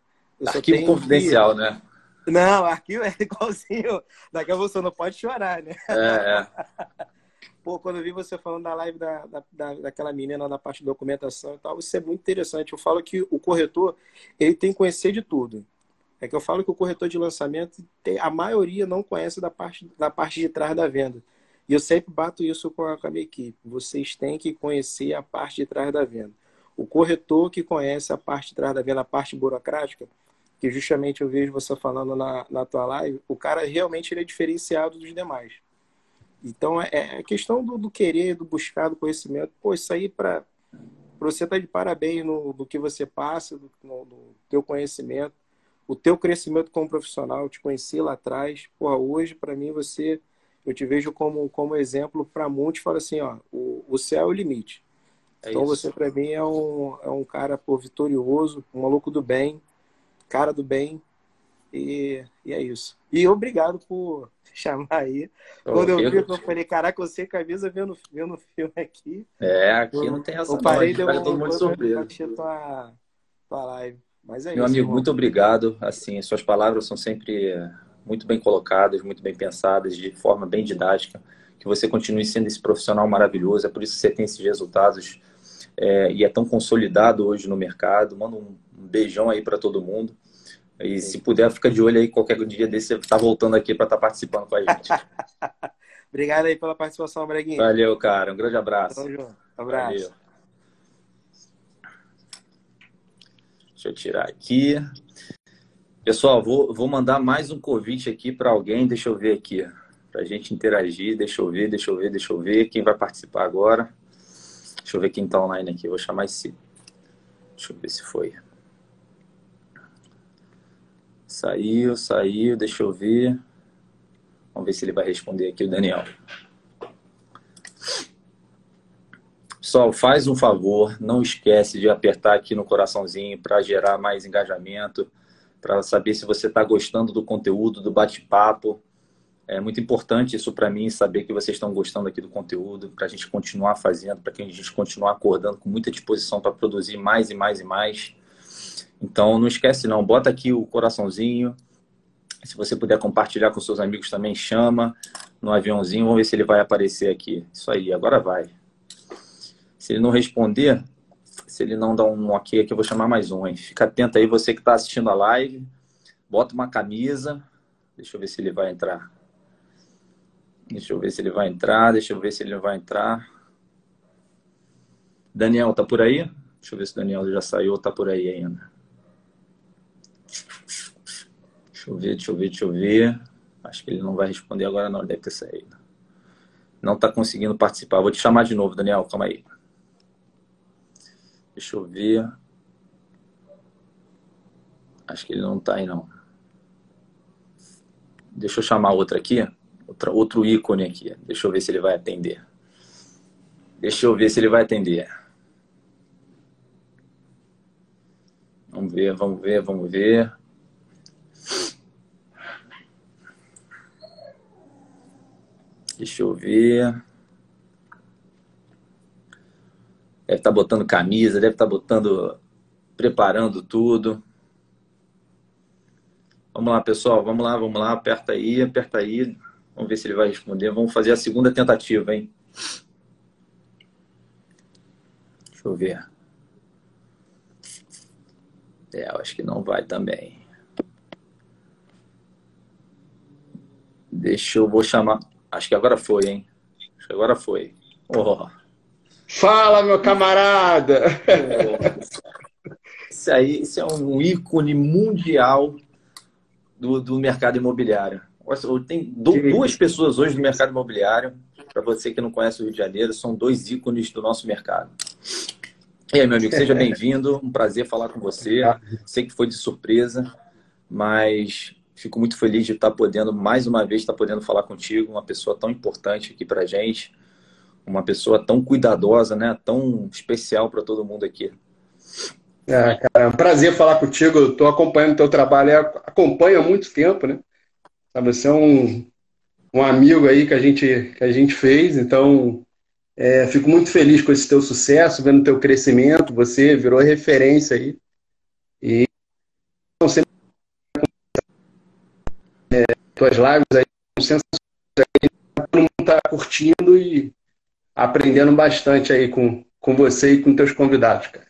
arquivo confidencial, né? Não, arquivo é (laughs) igualzinho. Daqui a você não pode chorar, né? É, é. (laughs) Pô, quando eu vi você falando da live da, da, daquela menina na parte de documentação e tal, isso é muito interessante. Eu falo que o corretor, ele tem que conhecer de tudo. É que eu falo que o corretor de lançamento, tem, a maioria não conhece da parte, da parte de trás da venda. E eu sempre bato isso com a, com a minha equipe. Vocês têm que conhecer a parte de trás da venda. O corretor que conhece a parte de trás da venda, a parte burocrática, que justamente eu vejo você falando na, na tua live, o cara realmente ele é diferenciado dos demais. Então, é, é questão do, do, querer, do buscar, do conhecimento. Pô, isso aí para você tá de parabéns no, no que você passa, no, no, teu conhecimento, o teu crescimento como profissional. Eu te conheci lá atrás. Pô, hoje, para mim, você, eu te vejo como, como exemplo para muitos. Fala assim, ó, o, o céu é o limite. É então, isso. você, para mim, é um, é um cara pô, vitorioso, um maluco do bem, cara do bem. E, e é isso. E obrigado por (laughs) chamar aí. Quando eu vi, eu falei, caraca, você camisa vendo, vendo filme aqui. É, aqui eu, não tem essa eu parei não, todo mundo surpresa. Tua, tua live. Mas é Meu isso, amigo, irmão. muito obrigado. Assim, suas palavras são sempre muito bem colocadas, muito bem pensadas, de forma bem didática. Que você continue sendo esse profissional maravilhoso. É por isso que você tem esses resultados é, e é tão consolidado hoje no mercado. Manda um, um beijão aí para todo mundo. E se puder, fica de olho aí, qualquer dia desse você tá voltando aqui para estar tá participando com a gente. (laughs) Obrigado aí pela participação, Breguinho. Valeu, cara. Um grande abraço. Tamo junto. Abraço. Valeu. Deixa eu tirar aqui. Pessoal, vou, vou mandar mais um convite aqui para alguém. Deixa eu ver aqui. Para a gente interagir. Deixa eu ver, deixa eu ver, deixa eu ver. Quem vai participar agora? Deixa eu ver quem está online aqui. vou chamar esse. Deixa eu ver se foi. Saiu, saiu, deixa eu ver. Vamos ver se ele vai responder aqui, o Daniel. Pessoal, faz um favor, não esquece de apertar aqui no coraçãozinho para gerar mais engajamento, para saber se você está gostando do conteúdo, do bate-papo. É muito importante isso para mim, saber que vocês estão gostando aqui do conteúdo, para a gente continuar fazendo, para que a gente continuar acordando com muita disposição para produzir mais e mais e mais. Então, não esquece não, bota aqui o coraçãozinho. Se você puder compartilhar com seus amigos também, chama no aviãozinho, vamos ver se ele vai aparecer aqui. Isso aí, agora vai. Se ele não responder, se ele não dá um ok aqui, eu vou chamar mais um, hein? Fica atento aí, você que está assistindo a live. Bota uma camisa. Deixa eu ver se ele vai entrar. Deixa eu ver se ele vai entrar. Deixa eu ver se ele vai entrar. Daniel, tá por aí? Deixa eu ver se o Daniel já saiu ou tá por aí ainda. Deixa eu ver, deixa eu ver, deixa eu ver. Acho que ele não vai responder agora, não. Ele deve ter saído. Não está conseguindo participar. Vou te chamar de novo, Daniel. Calma aí. Deixa eu ver. Acho que ele não está aí, não. Deixa eu chamar outra aqui. Outra, outro ícone aqui. Deixa eu ver se ele vai atender. Deixa eu ver se ele vai atender. Vamos ver, vamos ver, vamos ver. Deixa eu ver. Deve estar tá botando camisa, deve estar tá botando, preparando tudo. Vamos lá, pessoal, vamos lá, vamos lá, aperta aí, aperta aí. Vamos ver se ele vai responder. Vamos fazer a segunda tentativa, hein? Deixa eu ver. É, eu acho que não vai também. Deixa eu vou chamar. Acho que agora foi, hein? Acho que agora foi. Oh. Fala, meu camarada! Isso aí, isso é um ícone mundial do, do mercado imobiliário. Tem duas pessoas hoje no mercado imobiliário, para você que não conhece o Rio de Janeiro, são dois ícones do nosso mercado. E aí, meu amigo, seja (laughs) bem-vindo. Um prazer falar com você. Sei que foi de surpresa, mas Fico muito feliz de estar podendo, mais uma vez, estar podendo falar contigo, uma pessoa tão importante aqui para gente, uma pessoa tão cuidadosa, né? Tão especial para todo mundo aqui. É, cara, é um prazer falar contigo. Estou acompanhando o teu trabalho, acompanho há muito tempo, né? Você é um, um amigo aí que a gente, que a gente fez, então é, fico muito feliz com esse teu sucesso, vendo teu crescimento, você virou referência aí. E então, sempre é, tuas lives aí são sensacionais, todo mundo está curtindo e aprendendo bastante aí com, com você e com teus convidados, cara.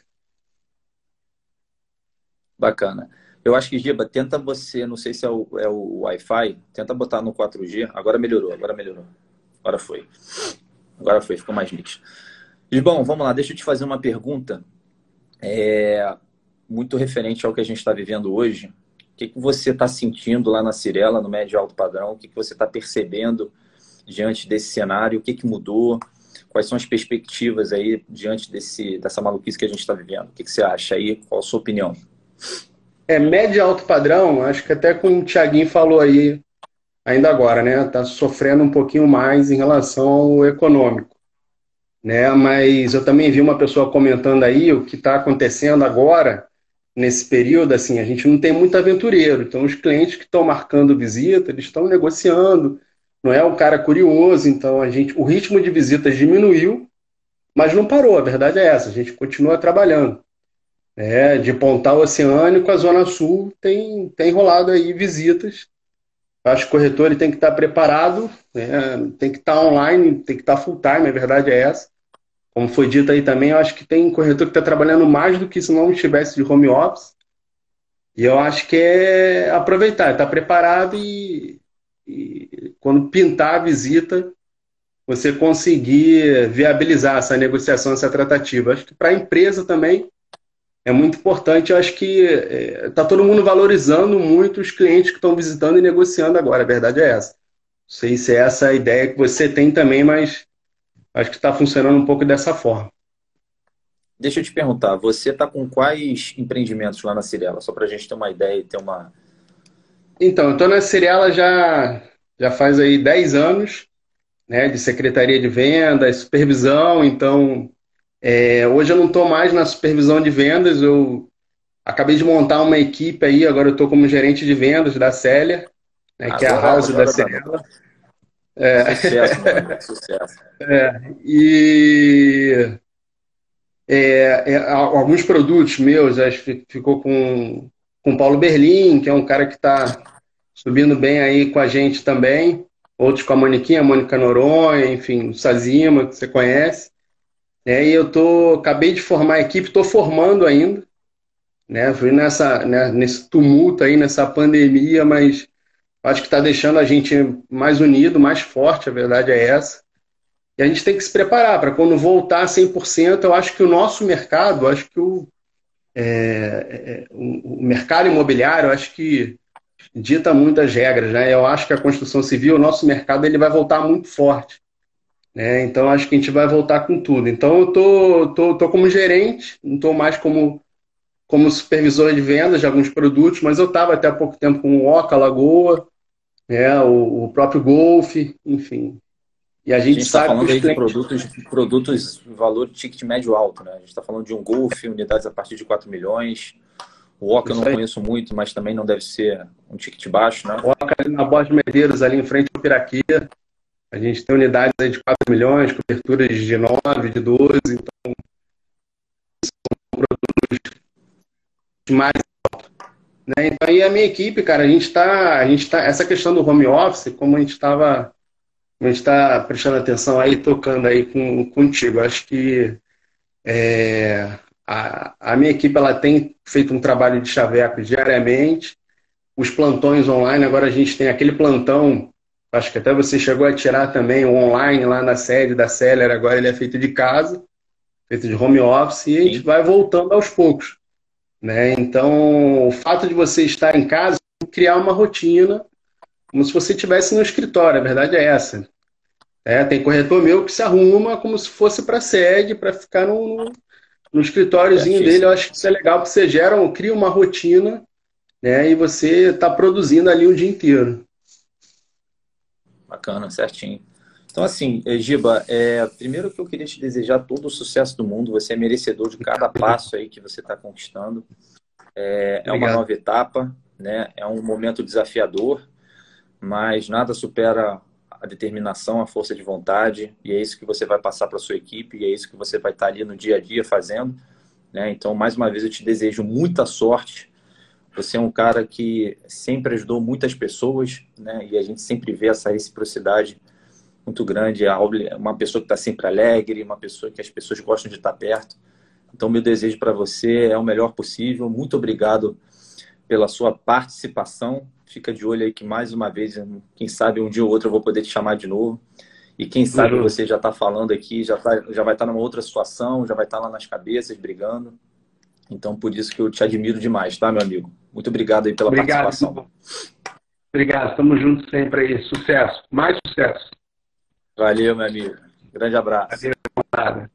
Bacana. Eu acho que, Giba, tenta você, não sei se é o, é o Wi-Fi, tenta botar no 4G. Agora melhorou, agora melhorou. Agora foi. Agora foi, ficou mais nítido. Gibão, vamos lá, deixa eu te fazer uma pergunta. É, muito referente ao que a gente está vivendo hoje. O que, que você está sentindo lá na Cirela, no médio alto padrão? O que, que você está percebendo diante desse cenário? O que, que mudou? Quais são as perspectivas aí diante desse, dessa maluquice que a gente está vivendo? O que, que você acha aí? Qual a sua opinião? É, médio alto padrão, acho que até como o Thiaguinho falou aí, ainda agora, né? Está sofrendo um pouquinho mais em relação ao econômico. Né? Mas eu também vi uma pessoa comentando aí o que está acontecendo agora, nesse período, assim, a gente não tem muito aventureiro. Então, os clientes que estão marcando visita, eles estão negociando, não é um cara curioso, então a gente, o ritmo de visitas diminuiu, mas não parou, a verdade é essa, a gente continua trabalhando. É, de Pontal Oceânico, a Zona Sul tem, tem rolado aí visitas. Acho que o corretor tem que estar preparado, né? tem que estar online, tem que estar full time, a verdade é essa. Como foi dito aí também, eu acho que tem corretor que está trabalhando mais do que se não estivesse de home office. E eu acho que é aproveitar, estar preparado e, e quando pintar a visita, você conseguir viabilizar essa negociação, essa tratativa. Acho que para a empresa também é muito importante. Eu acho que está é, tá todo mundo valorizando muito os clientes que estão visitando e negociando agora. A verdade é essa. Não sei se é essa a ideia que você tem também, mas acho que está funcionando um pouco dessa forma. Deixa eu te perguntar, você está com quais empreendimentos lá na Cirela? Só para a gente ter uma ideia e ter uma. Então, eu estou na Cirela já, já faz aí 10 anos, né, de secretaria de vendas, supervisão, então é, hoje eu não estou mais na supervisão de vendas, eu acabei de montar uma equipe aí, agora eu estou como gerente de vendas da Célia, né, que é a house da Célia. É. (laughs) Sucesso, mano. Sucesso. É, e é, é, alguns produtos meus, acho que ficou com, com o Paulo Berlim, que é um cara que está subindo bem aí com a gente também. Outros com a Moniquinha, a Mônica Noronha, enfim, o Sazima, que você conhece. É, e eu tô, acabei de formar a equipe, estou formando ainda, né? Fui nessa, né, nesse tumulto aí, nessa pandemia, mas acho que está deixando a gente mais unido, mais forte, a verdade é essa. E a gente tem que se preparar para quando voltar 100%. Eu acho que o nosso mercado, acho que o, é, é, o, mercado imobiliário, acho que dita muitas regras, né? Eu acho que a construção civil, o nosso mercado, ele vai voltar muito forte. Né? Então acho que a gente vai voltar com tudo. Então eu tô, tô, tô como gerente, não estou mais como, como supervisor de vendas de alguns produtos, mas eu estava até há pouco tempo com o Oca, Lagoa, né? o, o próprio Golf, enfim. E a gente, a gente está falando aí de produtos, produtos valor ticket médio alto, né? A gente está falando de um Golf, unidades a partir de 4 milhões. O Oca eu não conheço muito, mas também não deve ser um ticket baixo, né? O Oca ali na Borges Medeiros, ali em frente ao Piraquia. A gente tem unidades de 4 milhões, coberturas de 9, de 12, então são produtos mais altos. Né? Então, aí a minha equipe, cara, a gente está, a gente tá, essa questão do home office, como a gente estava, a gente está prestando atenção aí, tocando aí com, contigo, acho que é, a, a minha equipe ela tem feito um trabalho de chaveco diariamente, os plantões online, agora a gente tem aquele plantão Acho que até você chegou a tirar também o online lá na sede da Seller, agora ele é feito de casa, feito de home office, e a gente Sim. vai voltando aos poucos. Né? Então, o fato de você estar em casa, criar uma rotina, como se você estivesse no escritório, a verdade é essa. É, tem corretor meu que se arruma como se fosse para sede, para ficar no, no escritóriozinho é dele. Eu acho que isso é legal, porque você gera, cria uma rotina né, e você está produzindo ali o dia inteiro. Bacana, certinho. Então, assim, eh, Giba, é, primeiro que eu queria te desejar todo o sucesso do mundo. Você é merecedor de cada (laughs) passo aí que você está conquistando. É, é, uma nova etapa, né? É um momento desafiador, mas nada supera a determinação, a força de vontade, e é isso que você vai passar para sua equipe, e é isso que você vai estar ali no dia a dia fazendo. Né? Então, mais uma vez, eu te desejo muita sorte. Você é um cara que sempre ajudou muitas pessoas, né? e a gente sempre vê essa reciprocidade muito grande. Uma pessoa que está sempre alegre, uma pessoa que as pessoas gostam de estar perto. Então, meu desejo para você é o melhor possível. Muito obrigado pela sua participação. Fica de olho aí que mais uma vez, quem sabe um dia ou outro eu vou poder te chamar de novo. E quem sabe uhum. você já está falando aqui, já, tá, já vai estar tá numa outra situação, já vai estar tá lá nas cabeças, brigando. Então, por isso que eu te admiro demais, tá, meu amigo? Muito obrigado aí pela obrigado, participação. Obrigado, estamos juntos sempre aí. Sucesso, mais sucesso. Valeu, meu amigo. Grande abraço. Valeu,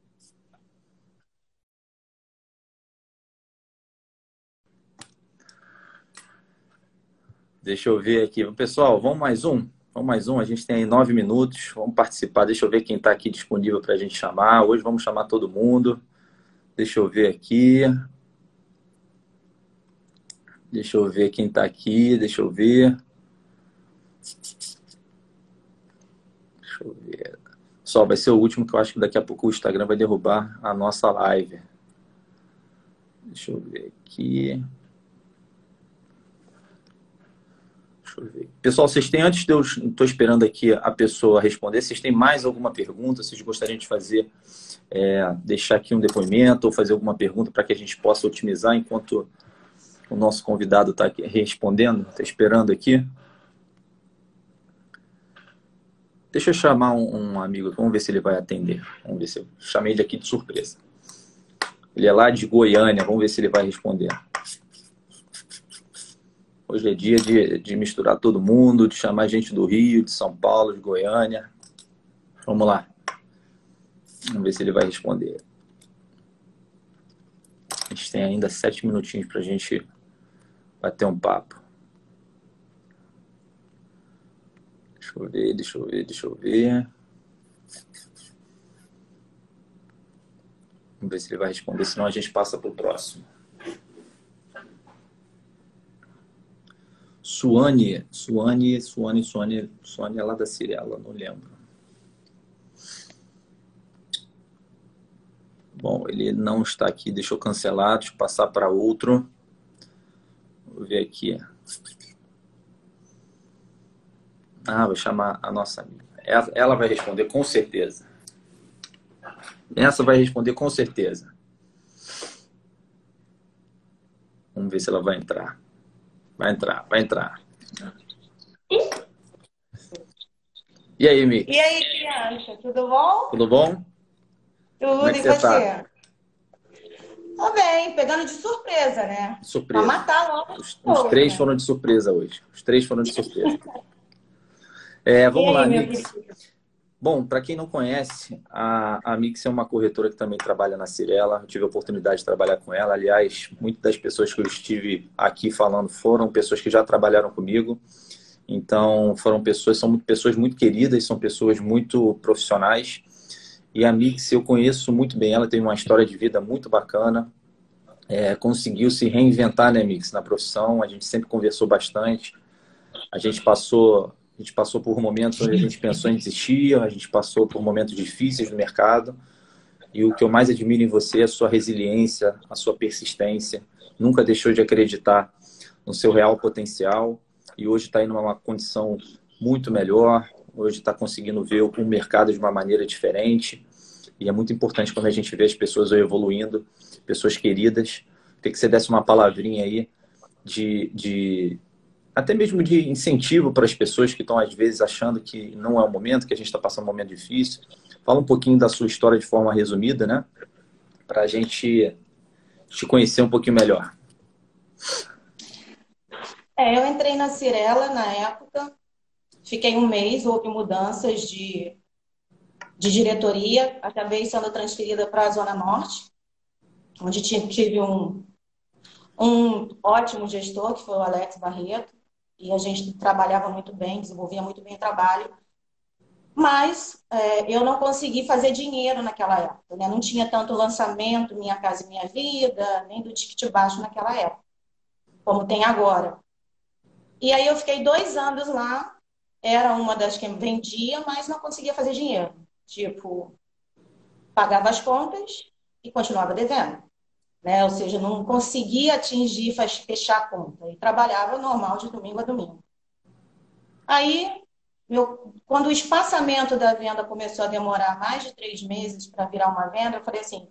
Deixa eu ver aqui. Pessoal, vamos mais um? Vamos mais um. A gente tem aí nove minutos. Vamos participar. Deixa eu ver quem está aqui disponível para a gente chamar. Hoje vamos chamar todo mundo. Deixa eu ver aqui. Deixa eu ver quem está aqui. Deixa eu ver. Deixa eu ver. Só vai ser o último que eu acho que daqui a pouco o Instagram vai derrubar a nossa live. Deixa eu ver aqui. Deixa eu ver. Pessoal, vocês têm, antes de eu estou esperando aqui a pessoa responder, vocês têm mais alguma pergunta? Vocês gostariam de fazer, é, deixar aqui um depoimento ou fazer alguma pergunta para que a gente possa otimizar enquanto o nosso convidado está respondendo, está esperando aqui? Deixa eu chamar um, um, amigo, vamos ver se ele vai atender. Vamos ver se eu chamei ele aqui de surpresa. Ele é lá de Goiânia, vamos ver se ele vai responder. Hoje é dia de, de misturar todo mundo, de chamar gente do Rio, de São Paulo, de Goiânia. Vamos lá. Vamos ver se ele vai responder. A gente tem ainda sete minutinhos para a gente bater um papo. Deixa eu ver, deixa eu ver, deixa eu ver. Vamos ver se ele vai responder, senão a gente passa para o próximo. Suane, Suane, Suane, Suane, Suane é lá da Cirela, não lembro. Bom, ele não está aqui, deixa eu cancelar, deixa eu passar para outro. Vou ver aqui. Ah, vou chamar a nossa amiga. Ela vai responder com certeza. Essa vai responder com certeza. Vamos ver se ela vai entrar. Vai entrar, vai entrar. E aí, Mi? E aí, criança, tudo bom? Tudo bom? Tudo, é e você? Tá? Tô bem, pegando de surpresa, né? Surpresa. Pra matar logo. Os, os três né? foram de surpresa hoje. Os três foram de surpresa. é, vamos aí, lá, Mix. Bom, para quem não conhece, a, a Mix é uma corretora que também trabalha na Cirela. Eu tive a oportunidade de trabalhar com ela. Aliás, muitas das pessoas que eu estive aqui falando foram pessoas que já trabalharam comigo. Então, foram pessoas, são pessoas muito queridas, são pessoas muito profissionais. E a Mix, eu conheço muito bem ela, tem uma história de vida muito bacana. É, conseguiu se reinventar, né, Mix, na profissão. A gente sempre conversou bastante. A gente passou a gente passou por momentos onde a gente pensou em desistir, a gente passou por momentos difíceis no mercado. E o que eu mais admiro em você é a sua resiliência, a sua persistência. Nunca deixou de acreditar no seu real potencial. E hoje está em uma condição muito melhor. Hoje está conseguindo ver o mercado de uma maneira diferente. E é muito importante quando a gente vê as pessoas evoluindo, pessoas queridas. Queria que você desse uma palavrinha aí de, de, até mesmo de incentivo para as pessoas que estão, às vezes, achando que não é o momento, que a gente está passando um momento difícil. Fala um pouquinho da sua história de forma resumida, né? Para a gente te conhecer um pouquinho melhor. É, eu entrei na Cirela na época, fiquei um mês, houve mudanças de, de diretoria, acabei sendo transferida para a Zona Norte, onde tive um, um ótimo gestor, que foi o Alex Barreto, e a gente trabalhava muito bem, desenvolvia muito bem o trabalho. Mas é, eu não consegui fazer dinheiro naquela época. Né? Não tinha tanto lançamento Minha Casa e Minha Vida, nem do ticket baixo naquela época, como tem agora. E aí eu fiquei dois anos lá, era uma das que vendia, mas não conseguia fazer dinheiro. Tipo, pagava as contas e continuava devendo. Né? Ou seja, não conseguia atingir, fechar a conta. E trabalhava normal de domingo a domingo. Aí, meu, quando o espaçamento da venda começou a demorar mais de três meses para virar uma venda, eu falei assim,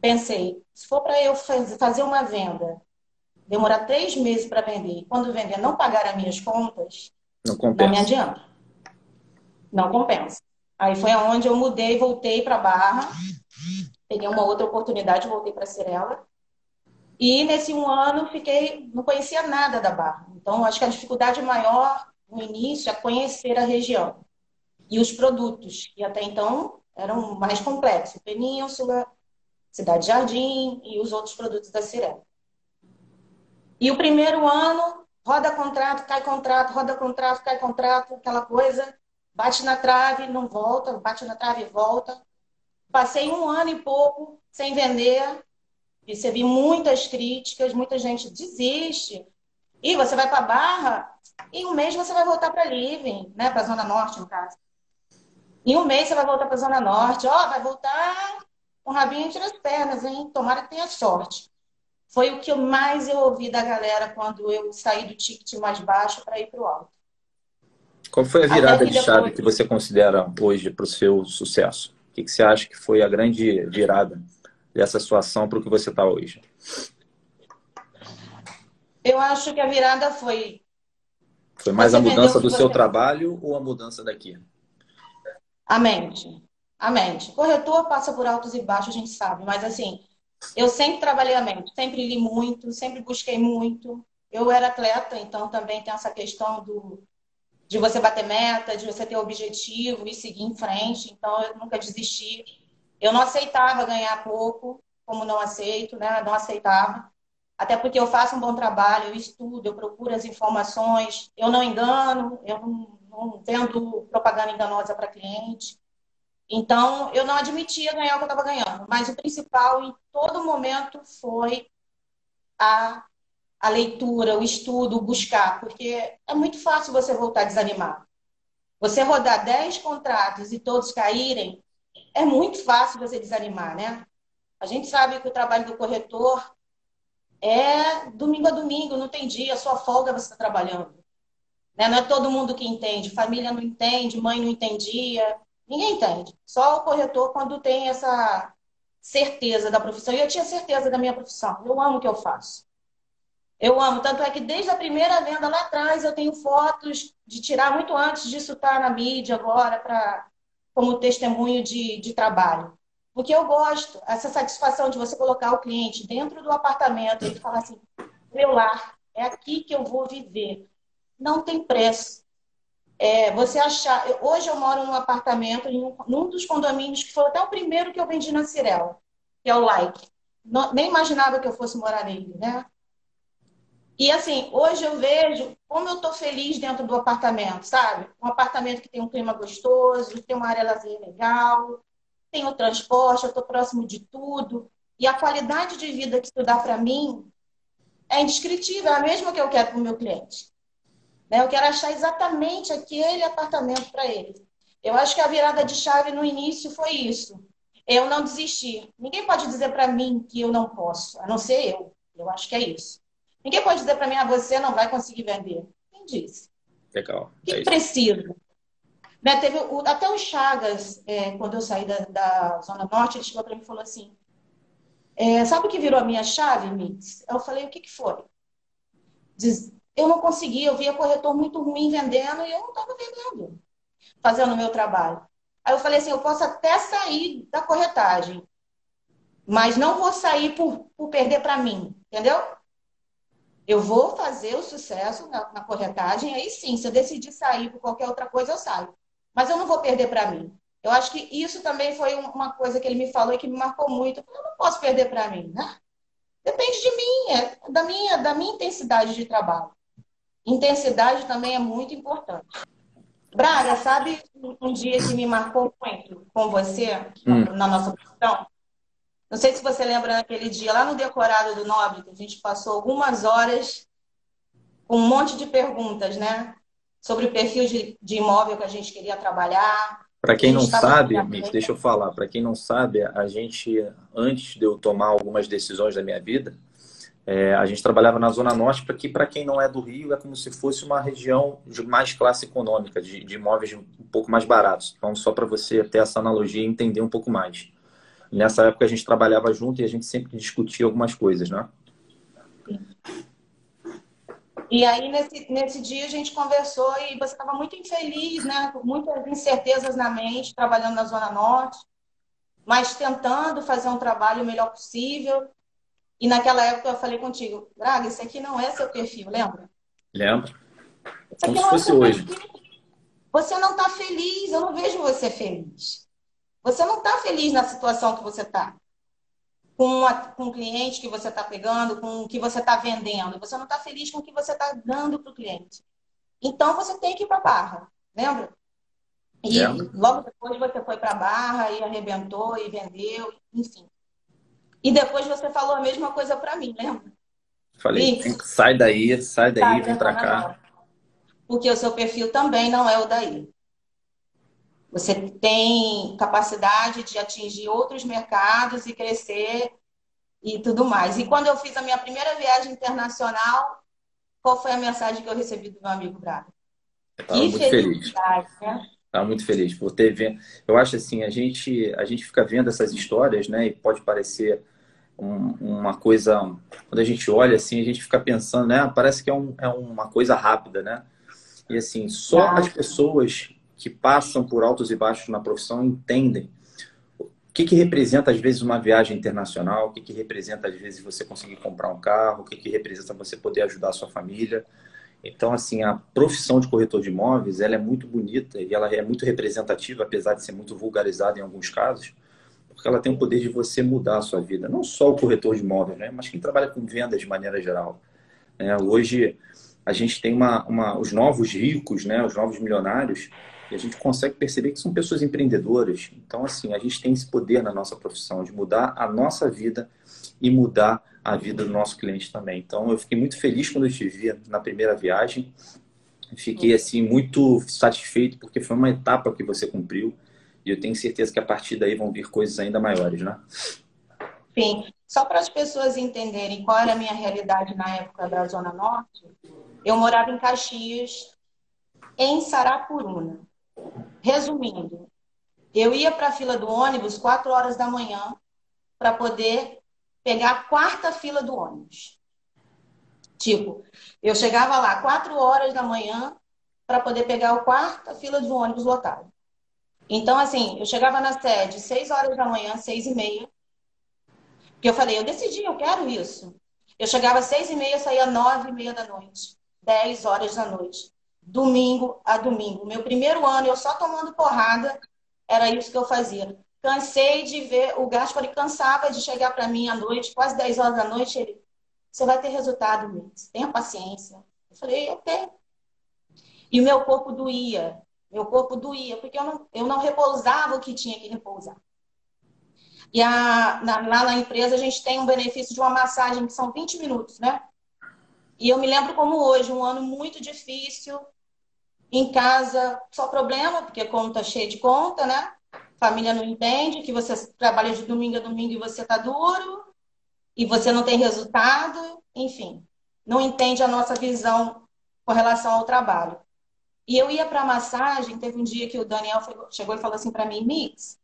pensei, se for para eu fazer uma venda, demorar três meses para vender, e quando vender não pagar as minhas contas, não, compensa. não me adianta. Não compensa. Aí foi aonde eu mudei, voltei para Barra, peguei uma outra oportunidade, voltei para Cirela. E nesse um ano fiquei, não conhecia nada da Barra. Então acho que a dificuldade maior no início é conhecer a região e os produtos, que até então eram mais complexos. Península, Cidade Jardim e os outros produtos da Cirela. E o primeiro ano, roda contrato, cai contrato, roda contrato, cai contrato, aquela coisa, bate na trave, não volta, bate na trave e volta. Passei um ano e pouco sem vender, recebi muitas críticas, muita gente desiste. E você vai para Barra, em um mês você vai voltar para Living, né? Para a Zona Norte, no caso. Em um mês você vai voltar para a Zona Norte. Ó, oh, vai voltar com o rabinho entre as pernas, hein? Tomara que tenha sorte. Foi o que mais eu ouvi da galera quando eu saí do ticket mais baixo para ir para o alto. Qual foi a virada de chave depois... que você considera hoje para o seu sucesso? O que, que você acha que foi a grande virada dessa situação para o que você está hoje? Eu acho que a virada foi. Foi mais a mudança do seu trabalho ou a mudança daqui? A mente. A mente. Corretor passa por altos e baixos, a gente sabe, mas assim, eu sempre trabalhei a mente, sempre li muito, sempre busquei muito. Eu era atleta, então também tem essa questão do, de você bater meta, de você ter objetivo e seguir em frente. Então eu nunca desisti. Eu não aceitava ganhar pouco, como não aceito, né? Não aceitava. Até porque eu faço um bom trabalho, eu estudo, eu procuro as informações, eu não engano, eu não, não vendo propaganda enganosa para cliente. Então, eu não admitia ganhar o que eu estava ganhando. Mas o principal em todo momento foi a, a leitura, o estudo, o buscar. Porque é muito fácil você voltar a desanimar. Você rodar 10 contratos e todos caírem, é muito fácil você desanimar, né? A gente sabe que o trabalho do corretor é domingo a domingo, não tem dia, sua folga você está trabalhando. Né? Não é todo mundo que entende, família não entende, mãe não entendia, Ninguém entende. Só o corretor quando tem essa certeza da profissão. E eu tinha certeza da minha profissão. Eu amo o que eu faço. Eu amo. Tanto é que desde a primeira venda lá atrás eu tenho fotos de tirar muito antes disso estar tá na mídia agora para como testemunho de, de trabalho. Porque eu gosto, essa satisfação de você colocar o cliente dentro do apartamento e falar assim, meu lar, é aqui que eu vou viver. Não tem preço é, você achar. Hoje eu moro num apartamento, em um, num dos condomínios que foi até o primeiro que eu vendi na Cirel, que é o Like. Não, nem imaginava que eu fosse morar nele, né? E assim, hoje eu vejo como eu estou feliz dentro do apartamento, sabe? Um apartamento que tem um clima gostoso, tem uma área lazer legal, tem o transporte, eu estou próximo de tudo. E a qualidade de vida que isso dá para mim é indescritível, é a mesma que eu quero para o meu cliente. Né? Eu quero achar exatamente aquele apartamento para ele. Eu acho que a virada de chave no início foi isso. Eu não desisti. Ninguém pode dizer para mim que eu não posso, a não ser eu. Eu acho que é isso. Ninguém pode dizer para mim, ah, você não vai conseguir vender. Quem disse? Legal. O que é precisa? Né, teve o, até o Chagas, é, quando eu saí da, da, Zona Norte, ele chegou para mim e falou assim: é, Sabe o que virou a minha chave, Mix? Eu falei: O que, que foi? Diz, eu não conseguia, eu via corretor muito ruim vendendo e eu não estava vendendo, fazendo o meu trabalho. Aí eu falei assim, eu posso até sair da corretagem, mas não vou sair por, por perder para mim, entendeu? Eu vou fazer o sucesso na, na, corretagem, aí sim, se eu decidir sair por qualquer outra coisa, eu saio. Mas eu não vou perder para mim. Eu acho que isso também foi uma coisa que ele me falou e que me marcou muito. Eu não posso perder para mim, né? Depende de mim, é da minha, da minha intensidade de trabalho. Intensidade também é muito importante. Braga, sabe um dia que me marcou muito com você, hum. na nossa profissão? Não sei se você lembra naquele dia, lá no decorado do Nobre, que a gente passou algumas horas com um monte de perguntas, né? sobre o perfil de, de imóvel que a gente queria trabalhar. Para quem não sabe, Mix, deixa eu falar, para quem não sabe, a gente, antes de eu tomar algumas decisões da minha vida, é, a gente trabalhava na Zona Norte, para que, para quem não é do Rio, é como se fosse uma região de mais classe econômica, de, de imóveis um pouco mais baratos. Então, só para você ter essa analogia e entender um pouco mais. Nessa época, a gente trabalhava junto e a gente sempre discutia algumas coisas, né? Sim. E aí, nesse, nesse dia, a gente conversou e você estava muito infeliz, né? Com muitas incertezas na mente, trabalhando na Zona Norte, mas tentando fazer um trabalho o melhor possível. E naquela época eu falei contigo, Braga, isso aqui não é seu perfil, lembra? Lembro. Como se é fosse é hoje. Você não está feliz, eu não vejo você feliz. Você não está feliz na situação que você está com, uma, com um cliente que você está pegando, com o que você está vendendo. Você não está feliz com o que você está dando para o cliente. Então, você tem que ir para a barra, lembra? E logo depois você foi para a barra e arrebentou e vendeu, enfim. E depois você falou a mesma coisa para mim, lembra? Falei, e, sai daí, sai daí, sai vem para cá. Porque o seu perfil também não é o daí. Você tem capacidade de atingir outros mercados e crescer e tudo mais. E quando eu fiz a minha primeira viagem internacional, qual foi a mensagem que eu recebi do meu amigo Braga? Estava muito feliz. Né? Estava muito feliz por ter vendo. Eu acho assim, a gente, a gente fica vendo essas histórias, né? E pode parecer um, uma coisa. Quando a gente olha assim, a gente fica pensando, né? Parece que é, um, é uma coisa rápida, né? E assim, só ah. as pessoas que passam por altos e baixos na profissão entendem o que, que representa, às vezes, uma viagem internacional, o que, que representa, às vezes, você conseguir comprar um carro, o que, que representa você poder ajudar a sua família. Então, assim, a profissão de corretor de imóveis, ela é muito bonita e ela é muito representativa, apesar de ser muito vulgarizada em alguns casos, porque ela tem o poder de você mudar a sua vida. Não só o corretor de imóveis, né? mas quem trabalha com vendas de maneira geral. É, hoje, a gente tem uma, uma, os novos ricos, né? os novos milionários, e a gente consegue perceber que são pessoas empreendedoras. Então, assim, a gente tem esse poder na nossa profissão de mudar a nossa vida e mudar a vida do nosso cliente também. Então, eu fiquei muito feliz quando eu te vi na primeira viagem. Fiquei, assim, muito satisfeito porque foi uma etapa que você cumpriu. E eu tenho certeza que a partir daí vão vir coisas ainda maiores, né? Sim. Só para as pessoas entenderem qual era a minha realidade na época da Zona Norte, eu morava em Caxias, em Sarapuruna. Resumindo, eu ia para a fila do ônibus 4 horas da manhã para poder pegar a quarta fila do ônibus. Tipo, eu chegava lá 4 horas da manhã para poder pegar a quarta fila do ônibus lotado. Então, assim, eu chegava na sede 6 horas da manhã, 6 e meia. Porque eu falei, eu decidi, eu quero isso. Eu chegava às 6 e meia, saía 9 e meia da noite. 10 horas da noite domingo a domingo. Meu primeiro ano, eu só tomando porrada, era isso que eu fazia. Cansei de ver, o Gaspar cansava de chegar para mim à noite, quase 10 horas da noite, ele, você vai ter resultado, Miss. tenha paciência. Eu falei, tenho. E o meu corpo doía, meu corpo doía, porque eu não, eu não repousava o que tinha que repousar. E a, na, lá na empresa a gente tem um benefício de uma massagem que são 20 minutos, né? E eu me lembro como hoje, um ano muito difícil, em casa, só problema, porque conta cheia de conta, né? Família não entende que você trabalha de domingo a domingo e você tá duro, e você não tem resultado, enfim. Não entende a nossa visão com relação ao trabalho. E eu ia para massagem, teve um dia que o Daniel chegou e falou assim para mim, Mix,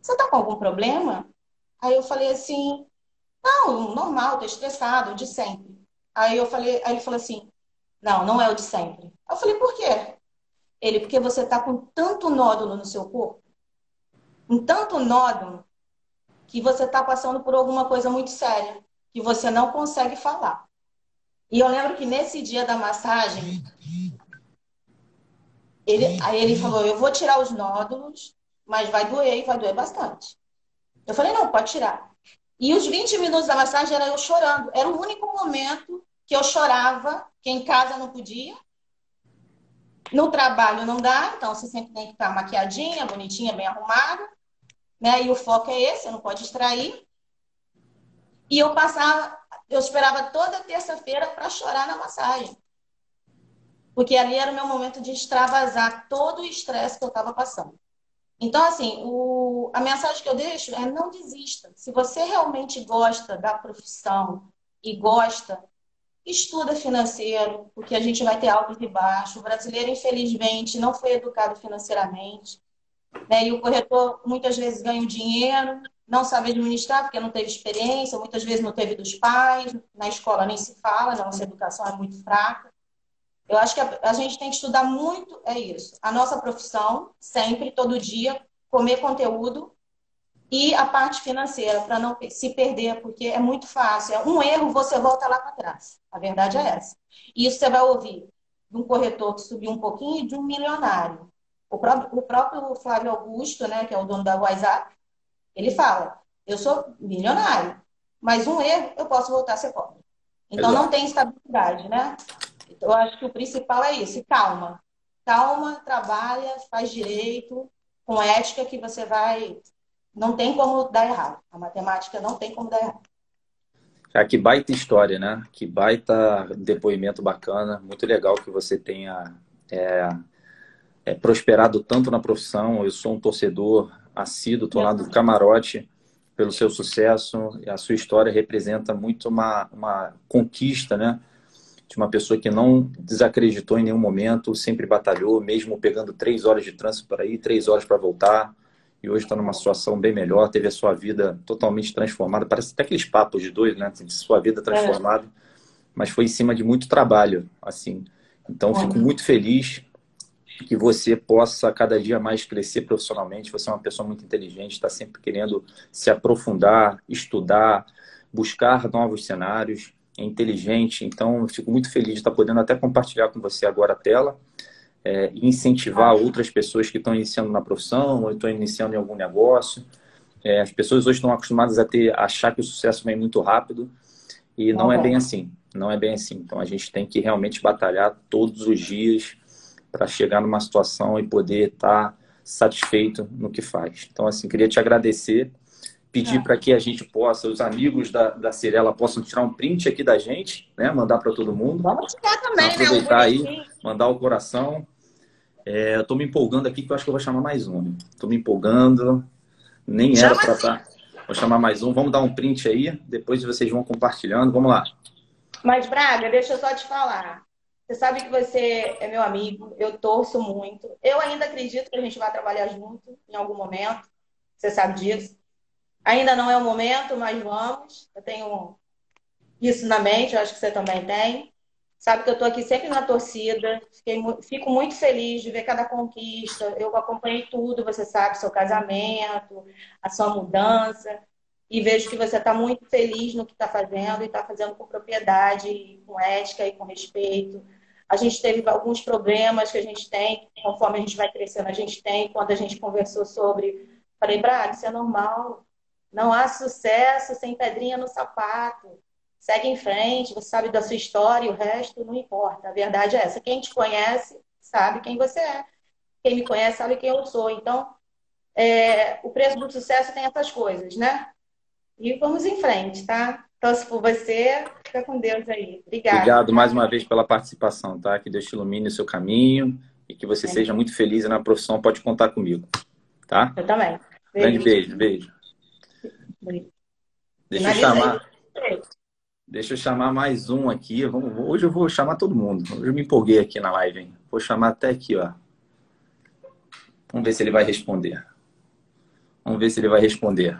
você tá com algum problema? Aí eu falei assim, não, normal, tô estressado, de sempre. Aí eu falei, aí ele falou assim, não, não é o de sempre. Eu falei, por quê? Ele, porque você está com tanto nódulo no seu corpo, um tanto nódulo, que você está passando por alguma coisa muito séria, que você não consegue falar. E eu lembro que nesse dia da massagem, ele, aí ele falou, eu vou tirar os nódulos, mas vai doer e vai doer bastante. Eu falei, não, pode tirar. E os 20 minutos da massagem era eu chorando. Era o único momento que eu chorava, que em casa não podia. No trabalho não dá, então você sempre tem que estar maquiadinha, bonitinha, bem arrumada. Né? E o foco é esse, você não pode distrair. E eu passava, eu esperava toda terça-feira para chorar na massagem. porque ali era o meu momento de extravasar todo o estresse que eu estava passando. Então, assim, o, a mensagem que eu deixo é não desista. Se você realmente gosta da profissão e gosta, estuda financeiro, porque a gente vai ter altos e baixos. O brasileiro, infelizmente, não foi educado financeiramente. Né? E o corretor muitas vezes ganha o dinheiro, não sabe administrar porque não teve experiência, muitas vezes não teve dos pais, na escola nem se fala, a nossa educação é muito fraca. Eu acho que a, a, gente tem que estudar muito, é isso. A nossa profissão, sempre, todo dia, comer conteúdo e a parte financeira, para não se perder, porque é muito fácil. É um erro, você volta lá para trás. A verdade é essa. E isso você vai ouvir de um corretor que subiu um pouquinho e de um milionário. O próprio, o próprio Flávio Augusto, né, que é o dono da WhatsApp, ele fala: eu sou milionário, mas um erro eu posso voltar a ser pobre. Então Exato. não tem estabilidade, né? Eu acho que o principal é isso, calma. Calma, trabalha, faz direito, com ética que você vai. Não tem como dar errado. A matemática não tem como dar errado. Ah, que baita história, né? Que baita depoimento bacana. Muito legal que você tenha é, é, prosperado tanto na profissão. Eu sou um torcedor assíduo, estou lá do camarote pelo seu sucesso. A sua história representa muito uma, uma conquista, né? de uma pessoa que não desacreditou em nenhum momento, sempre batalhou, mesmo pegando três horas de trânsito para ir, três horas para voltar, e hoje está numa situação bem melhor, teve a sua vida totalmente transformada. Parece até aqueles papos de dois, né? De sua vida transformada, é. mas foi em cima de muito trabalho, assim. Então, fico muito feliz que você possa cada dia mais crescer profissionalmente. Você é uma pessoa muito inteligente, está sempre querendo se aprofundar, estudar, buscar novos cenários é inteligente. Então, fico muito feliz de estar podendo até compartilhar com você agora a tela é, incentivar outras pessoas que estão iniciando na profissão ou estão iniciando em algum negócio. É, as pessoas hoje estão acostumadas a ter achar que o sucesso vem muito rápido e não é bem assim. Não é bem assim. Então, a gente tem que realmente batalhar todos os dias para chegar numa situação e poder estar satisfeito no que faz. Então, assim, queria te agradecer pedir é. para que a gente possa, os amigos da, da Cirela possam tirar um print aqui da gente, né? Mandar para todo mundo. Vamos tirar também, né? Aproveitar né? aí, mandar o coração. É, eu tô me empolgando aqui que eu acho que eu vou chamar mais um. Tô me empolgando. Nem era para estar. Tá. Vou chamar mais um. Vamos dar um print aí. Depois vocês vão compartilhando. Vamos lá. Mas, Braga, deixa eu só te falar. Você sabe que você é meu amigo. Eu torço muito. Eu ainda acredito que a gente vai trabalhar junto em algum momento. Você sabe disso. Ainda não é o momento, mas vamos. Eu tenho isso na mente, eu acho que você também tem. Sabe que eu estou aqui sempre na torcida. Fiquei, fico muito feliz de ver cada conquista. Eu acompanhei tudo, você sabe, seu casamento, a sua mudança. E vejo que você está muito feliz no que está fazendo e está fazendo com propriedade, com ética e com respeito. A gente teve alguns problemas que a gente tem, conforme a gente vai crescendo, a gente tem. Quando a gente conversou sobre, falei, Braga, isso é normal. Não há sucesso sem pedrinha no sapato. Segue em frente, você sabe da sua história e o resto não importa. A verdade é essa. Quem te conhece sabe quem você é. Quem me conhece sabe quem eu sou. Então, é, o preço do sucesso tem essas coisas, né? E vamos em frente, tá? Torço por você. Fica com Deus aí. Obrigada. Obrigado mais uma vez pela participação, tá? Que Deus te ilumine o seu caminho e que você é. seja muito feliz na profissão. Pode contar comigo, tá? Eu também. Beijo. Grande beijo. Beijo. Deixa eu chamar. Deixa eu chamar mais um aqui. Hoje eu vou chamar todo mundo. Hoje eu me empolguei aqui na live. Hein? Vou chamar até aqui, ó. Vamos ver se ele vai responder. Vamos ver se ele vai responder.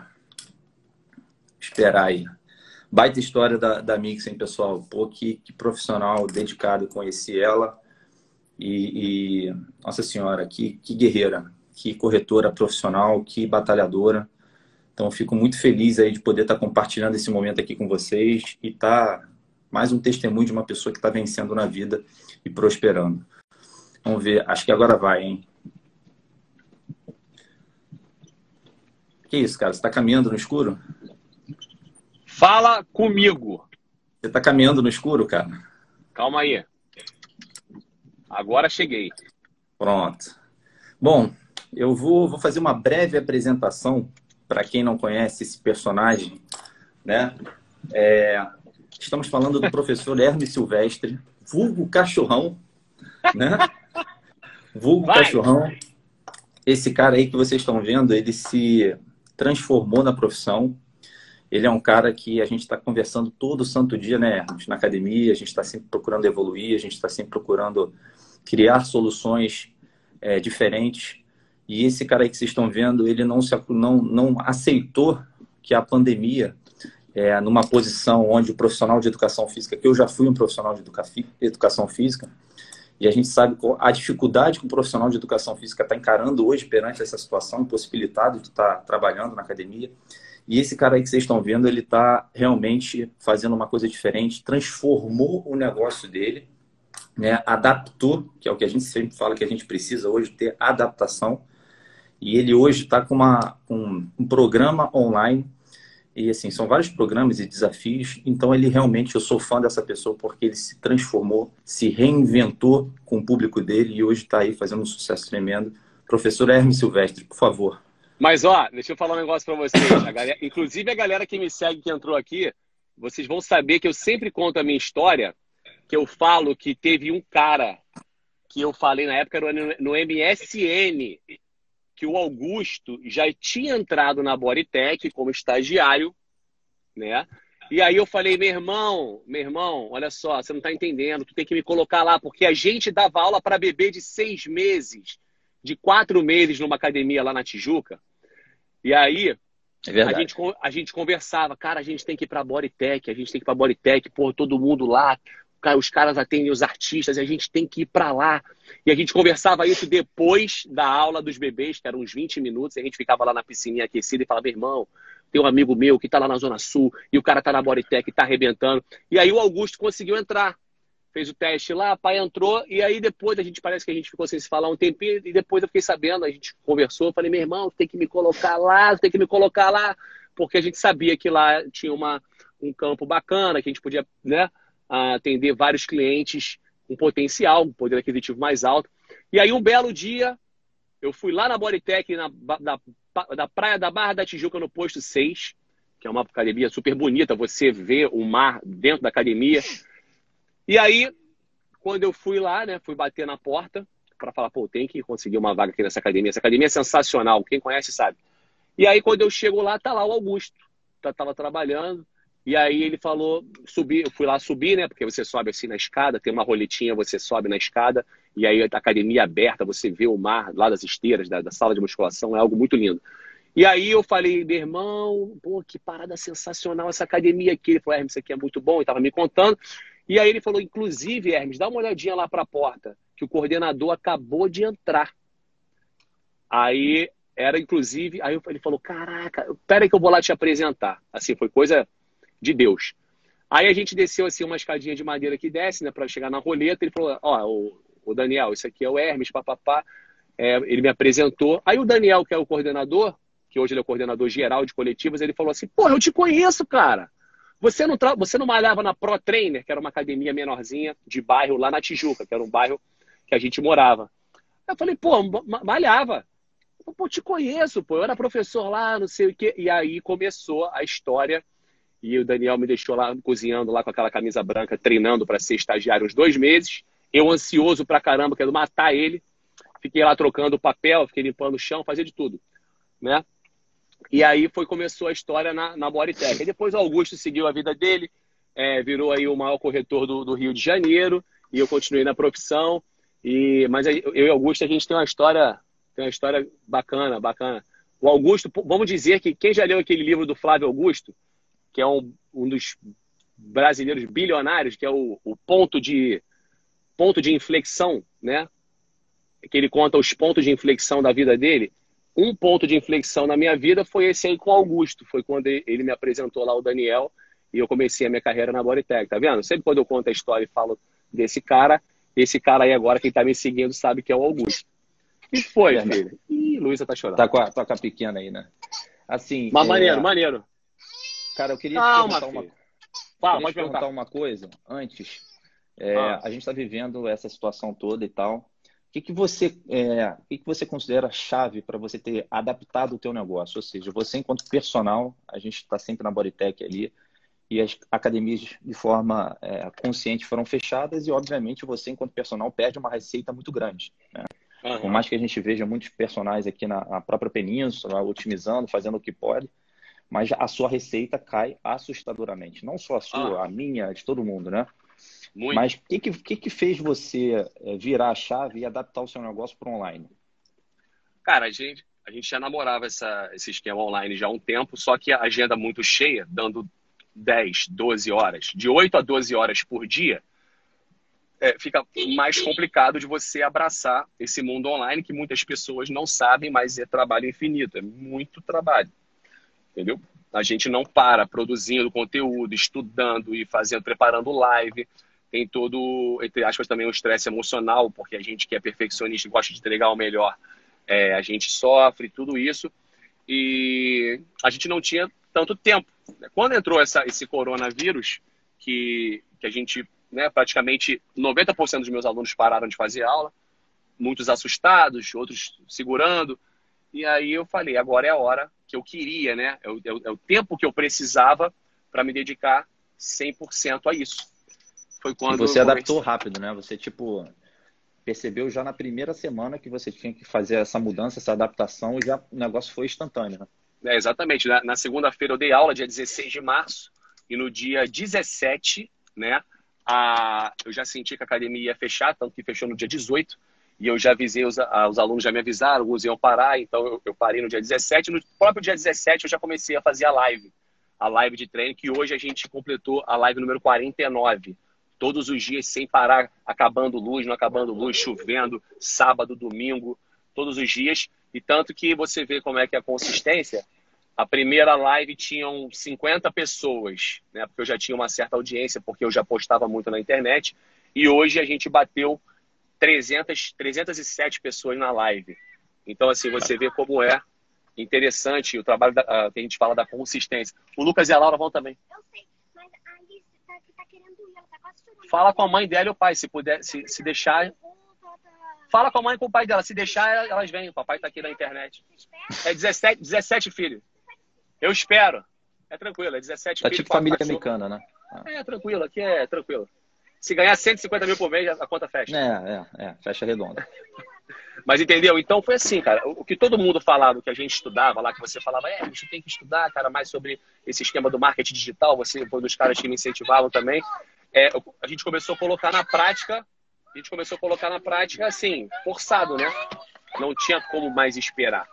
Esperar aí. Baita história da, da Mixen, pessoal. Pô, que, que profissional dedicado. Conheci ela. E, e, Nossa Senhora, que, que guerreira. Que corretora profissional. Que batalhadora. Então, fico muito feliz aí de poder estar compartilhando esse momento aqui com vocês e estar tá mais um testemunho de uma pessoa que está vencendo na vida e prosperando. Vamos ver, acho que agora vai, hein? Que isso, cara? Você está caminhando no escuro? Fala comigo. Você está caminhando no escuro, cara? Calma aí. Agora cheguei. Pronto. Bom, eu vou, vou fazer uma breve apresentação para quem não conhece esse personagem, né? É, estamos falando do professor Hermes Silvestre, vulgo cachorrão, né? Vulgo Vai. Cachorrão. Esse cara aí que vocês estão vendo, ele se transformou na profissão. Ele é um cara que a gente está conversando todo santo dia, né, Na academia, a gente está sempre procurando evoluir, a gente está sempre procurando criar soluções é, diferentes. E esse cara aí que vocês estão vendo, ele não, se, não, não aceitou que a pandemia, é, numa posição onde o profissional de educação física, que eu já fui um profissional de educa, educação física, e a gente sabe a dificuldade que o profissional de educação física está encarando hoje perante essa situação, impossibilitado de estar tá trabalhando na academia. E esse cara aí que vocês estão vendo, ele está realmente fazendo uma coisa diferente, transformou o negócio dele, né? adaptou, que é o que a gente sempre fala que a gente precisa hoje, ter adaptação. E ele hoje está com, uma, um programa online e assim, são vários programas e desafios. Então, ele realmente, eu sou fã dessa pessoa porque ele se transformou, se reinventou com o público dele e hoje está aí fazendo um sucesso tremendo. Professor Hermes Silvestre, por favor. Mas, ó, deixa eu falar um negócio para vocês. A galera, inclusive, a galera que me segue, que entrou aqui, vocês vão saber que eu sempre conto a minha história, que eu falo que teve um cara que eu falei na época no MSN, que o Augusto já tinha entrado na Bodytech como estagiário, né? E aí eu falei, meu irmão, meu irmão, olha só, você não está entendendo, tu tem que me colocar lá, porque a gente dava aula para bebê de seis meses, de quatro meses numa academia lá na Tijuca. E aí é a, gente, a gente conversava, cara, a gente tem que ir para a Bodytech, a gente tem que ir para a Bodytech, pô, todo mundo lá, os caras atendem os artistas, e a gente tem que ir para lá. E a gente conversava isso depois da aula dos bebês, que eram uns 20 minutos, e a gente ficava lá na piscininha aquecida e falava, meu irmão, tem um amigo meu que está lá na Zona Sul, e o cara está na Bodytech, está arrebentando. E aí o Augusto conseguiu entrar. Fez o teste lá, pai entrou, e aí depois a gente parece que a gente ficou sem se falar um tempinho, e depois eu fiquei sabendo, a gente conversou, falei, meu irmão, tem que me colocar lá, tem que me colocar lá, porque a gente sabia que lá tinha uma, um campo bacana, que a gente podia, né? Atender vários clientes com potencial, um poder aquisitivo mais alto. E aí, um belo dia, eu fui lá na Bodytech, na, da, da Praia da Barra da Tijuca, no posto 6, que é uma academia super bonita, você vê o mar dentro da academia. E aí, quando eu fui lá, né, fui bater na porta para falar, pô, tem que conseguir uma vaga aqui nessa academia. Essa academia é sensacional, quem conhece sabe. E aí, quando eu chego lá, tá lá o Augusto. Tá, tava trabalhando. E aí ele falou, subi, eu fui lá subir, né? Porque você sobe assim na escada, tem uma roletinha, você sobe na escada, e aí a academia aberta, você vê o mar lá das esteiras, da, da sala de musculação, é algo muito lindo. E aí eu falei, meu irmão, pô, que parada sensacional essa academia aqui. Ele falou, Hermes, isso aqui é muito bom, e tava me contando. E aí ele falou, inclusive, Hermes, dá uma olhadinha lá para a porta, que o coordenador acabou de entrar. Aí era, inclusive, aí ele falou, caraca, pera aí que eu vou lá te apresentar. Assim, foi coisa de Deus. Aí a gente desceu assim uma escadinha de madeira que desce, né, para chegar na roleta. Ele falou: Ó, o, o, Daniel, isso aqui é o Hermes, papapá. É, ele me apresentou. Aí o Daniel, que é o coordenador, que hoje ele é o coordenador geral de coletivas, ele falou assim: Pô, eu te conheço, cara. Você não, tra... você não malhava na Pro Trainer, que era uma academia menorzinha de bairro lá na Tijuca, que era um bairro que a gente morava. Eu falei: Pô, malhava. Pô, te conheço, pô. Eu era professor lá, não sei o quê. E aí começou a história e o Daniel me deixou lá cozinhando lá com aquela camisa branca, treinando para ser estagiário uns dois meses. Eu ansioso pra caramba, querendo matar ele. Fiquei lá trocando papel, fiquei limpando o chão, fazia de tudo, né? E aí foi começou a história na, na Bodytech. E depois o Augusto seguiu a vida dele, é, virou aí o maior corretor do, do, Rio de Janeiro, e eu continuei na profissão. E, mas eu e Augusto, a gente tem uma história, tem uma história bacana, bacana. O Augusto, vamos dizer que quem já leu aquele livro do Flávio Augusto, que é um, um dos brasileiros bilionários, que é o, o, ponto de ponto de inflexão, né? Que ele conta os pontos de inflexão da vida dele. Um ponto de inflexão na minha vida foi esse aí com o Augusto. Foi quando ele me apresentou lá o Daniel e eu comecei a minha carreira na Bodytech, tá vendo? Sempre quando eu conto a história e falo desse cara, esse cara aí agora, quem tá me seguindo, sabe que é o Augusto. E foi, é, filho? Ih, Luísa tá chorando. Tá com, a, tá com a pequena aí, né? Assim. Mas é... maneiro, maneiro. Cara, eu queria Calma, te perguntar, uma... Fala, perguntar uma coisa antes. É, ah. A gente está vivendo essa situação toda e tal. O que, que você é, o que, que você considera chave para você ter adaptado o teu negócio? Ou seja, você enquanto personal, a gente está sempre na Bodytech ali, e as academias de forma é, consciente foram fechadas e, obviamente, você, enquanto personal, perde uma receita muito grande. Né? Uhum. Por mais que a gente veja muitos personagens aqui na, na, própria península, otimizando, fazendo o que pode, mas a sua receita cai assustadoramente. Não só a sua, ah. a minha, de todo mundo, né? Muito. Mas o que, que, que fez você é, virar a chave e adaptar o seu negócio para online? Cara, a gente, a gente já namorava essa, esse esquema online já há um tempo, só que a agenda muito cheia, dando 10, 12 horas, de 8 a 12 horas por dia, é, fica mais complicado de você abraçar esse mundo online que muitas pessoas não sabem, mas é trabalho infinito, é muito trabalho. Entendeu? A gente não para produzindo conteúdo, estudando e fazendo, preparando live. Tem todo, entre aspas, também um estresse emocional, porque a gente que é perfeccionista e gosta de entregar o melhor, é, a gente sofre tudo isso. E a gente não tinha tanto tempo. Quando entrou essa, esse coronavírus, que, que a gente, né, praticamente 90% dos meus alunos pararam de fazer aula, muitos assustados, outros segurando. E aí eu falei, agora é a hora que eu queria, né? É o, é o, é tempo que eu precisava para me dedicar 100% a isso. Foi quando e você adaptou rápido, né? Você tipo percebeu já na primeira semana que você tinha que fazer essa mudança, essa adaptação e já o negócio foi instantâneo, né? É, exatamente. Na, na segunda-feira eu dei aula, dia 16 de março, e no dia 17, né, a, eu já senti que a academia ia fechar, tanto que fechou no dia 18, e eu já avisei, os, os alunos já me avisaram, alguns iam parar, então eu, eu, parei no dia 17. No próprio dia 17 eu já comecei a fazer a live, a live de treino, que hoje a gente completou a live número 49. Todos os dias sem parar, acabando luz, não acabando luz, chovendo, sábado, domingo, todos os dias. E tanto que você vê como é que é a consistência. A primeira live tinham 50 pessoas, né? Porque eu já tinha uma certa audiência, porque eu já postava muito na internet. E hoje a gente bateu 300, 307 pessoas na live. Então, assim, você vê como é interessante o trabalho da, uh, que a gente fala da consistência. O Lucas e a Laura vão também. Eu sei, mas a Alice tá, tá querendo ir, ela tá quase chorando. Fala com a mãe dela e o pai, se puder, se, se deixar. Fala com a mãe e com o pai dela. Se deixar, elas vêm. O papai está aqui na internet. É 17, 17 filhos. Eu espero. É tranquilo, é 17 tá filhos. É tipo família americana, né? É, tranquilo. Aqui é tranquilo. Se ganhar 150 mil por mês, a conta fecha. É, é, é. Fecha redonda. (laughs) Mas entendeu? Então foi assim, cara. O que todo mundo falava, o que a gente estudava lá, que você falava, é, a gente tem que estudar, cara, mais sobre esse esquema do marketing digital. Você foi um dos caras que me incentivavam também. É, a gente começou a colocar na prática a gente começou a colocar na prática assim, forçado, né? Não tinha como mais esperar.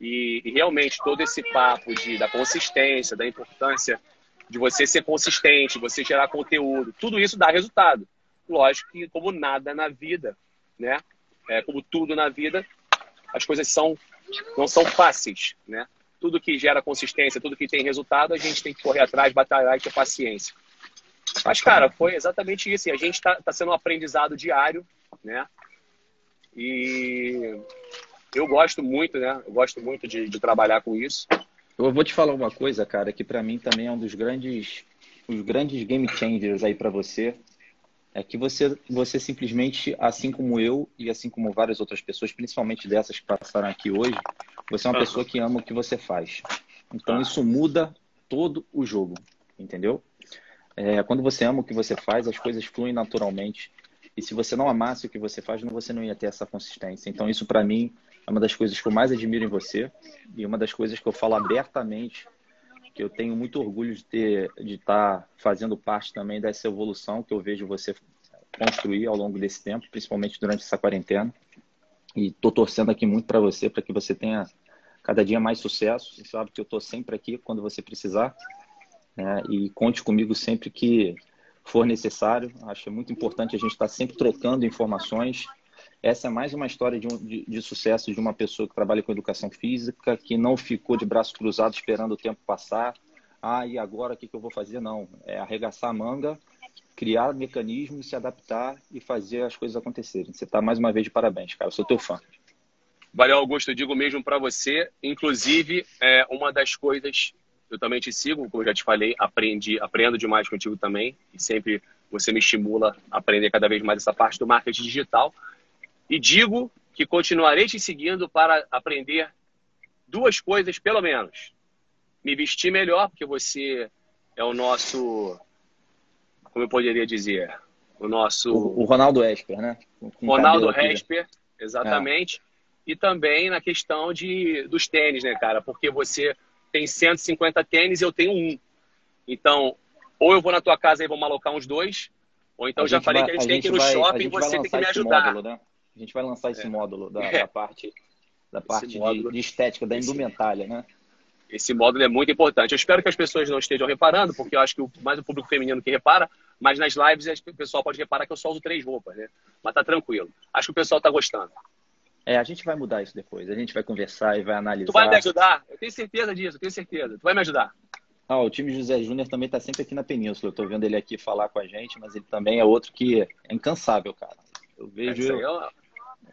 E, e, realmente todo esse papo de, da consistência, da importância de você ser consistente, você gerar conteúdo, tudo isso dá resultado. Lógico que como nada na vida, né? É, como tudo na vida, as coisas são não são fáceis, né? Tudo que gera consistência, tudo que tem resultado, a gente tem que correr atrás, batalhar e ter paciência. Mas, cara, foi exatamente isso. E a gente está tá sendo um aprendizado diário, né? E eu gosto muito, né? Eu gosto muito de, de trabalhar com isso. Eu vou te falar uma coisa, cara, que para mim também é um dos grandes, os grandes game changers aí para você. É que você, você simplesmente, assim como eu e assim como várias outras pessoas, principalmente dessas que passaram aqui hoje, você é uma uhum. pessoa que ama o que você faz. Então isso muda todo o jogo, entendeu? É, quando você ama o que você faz, as coisas fluem naturalmente. E se você não amasse o que você faz, você não ia ter essa consistência. Então, isso para mim é uma das coisas que eu mais admiro em você e uma das coisas que eu falo abertamente, que eu tenho muito orgulho de ter, de estar tá fazendo parte também dessa evolução que eu vejo você construir ao longo desse tempo, principalmente durante essa quarentena. E estou torcendo aqui muito para você, para que você tenha cada dia mais sucesso. Você sabe que eu estou sempre aqui quando você precisar né? E conte comigo sempre que for necessário. Acho muito importante a gente estar sempre trocando informações. Essa é mais uma história de, um, de, de, sucesso de uma pessoa que trabalha com educação física, que não ficou de braço cruzado esperando o tempo passar. Ah, e agora o que, que eu vou fazer? Não. É arregaçar a manga, criar mecanismos, se adaptar e fazer as coisas acontecerem. Você está mais uma vez de parabéns, cara. Eu sou teu fã. Valeu, Augusto. Eu digo mesmo para você. Inclusive, é uma das coisas eu também te sigo, como eu já te falei, aprendi, aprendo demais contigo também. E sempre você me estimula a aprender cada vez mais essa parte do marketing digital. E digo que continuarei te seguindo para aprender duas coisas, pelo menos. Me vestir melhor, porque você é o nosso, como eu poderia dizer, o nosso... O, o Ronaldo Esper, né? Ronaldo Esper, exatamente. É. E também na questão de, dos tênis, né, cara? Porque você tem 150 tênis e eu tenho um. Então, ou eu vou na tua casa e vou alocar uns dois, ou então já falei vai, que a gente a tem que ir no vai, shopping e você tem que me ajudar. Módulo, né? A gente vai lançar esse é. módulo da, (laughs) é. da, parte, da parte de, de, estética, da indumentária, né? Esse módulo é muito importante. Eu espero que as pessoas não estejam reparando, porque eu acho que mais o público feminino que repara, mas nas lives o pessoal pode reparar que eu só uso três roupas, né? Mas tá tranquilo. Acho que o pessoal tá gostando. É, a gente vai mudar isso depois. A gente vai conversar e vai analisar. Tu vai me ajudar? Eu tenho certeza disso, eu tenho certeza. Tu vai me ajudar. Ah, o time José Júnior também está sempre aqui na Península. Eu estou vendo ele aqui falar com a gente, mas ele também é outro que é incansável, cara. Eu vejo, é, eu,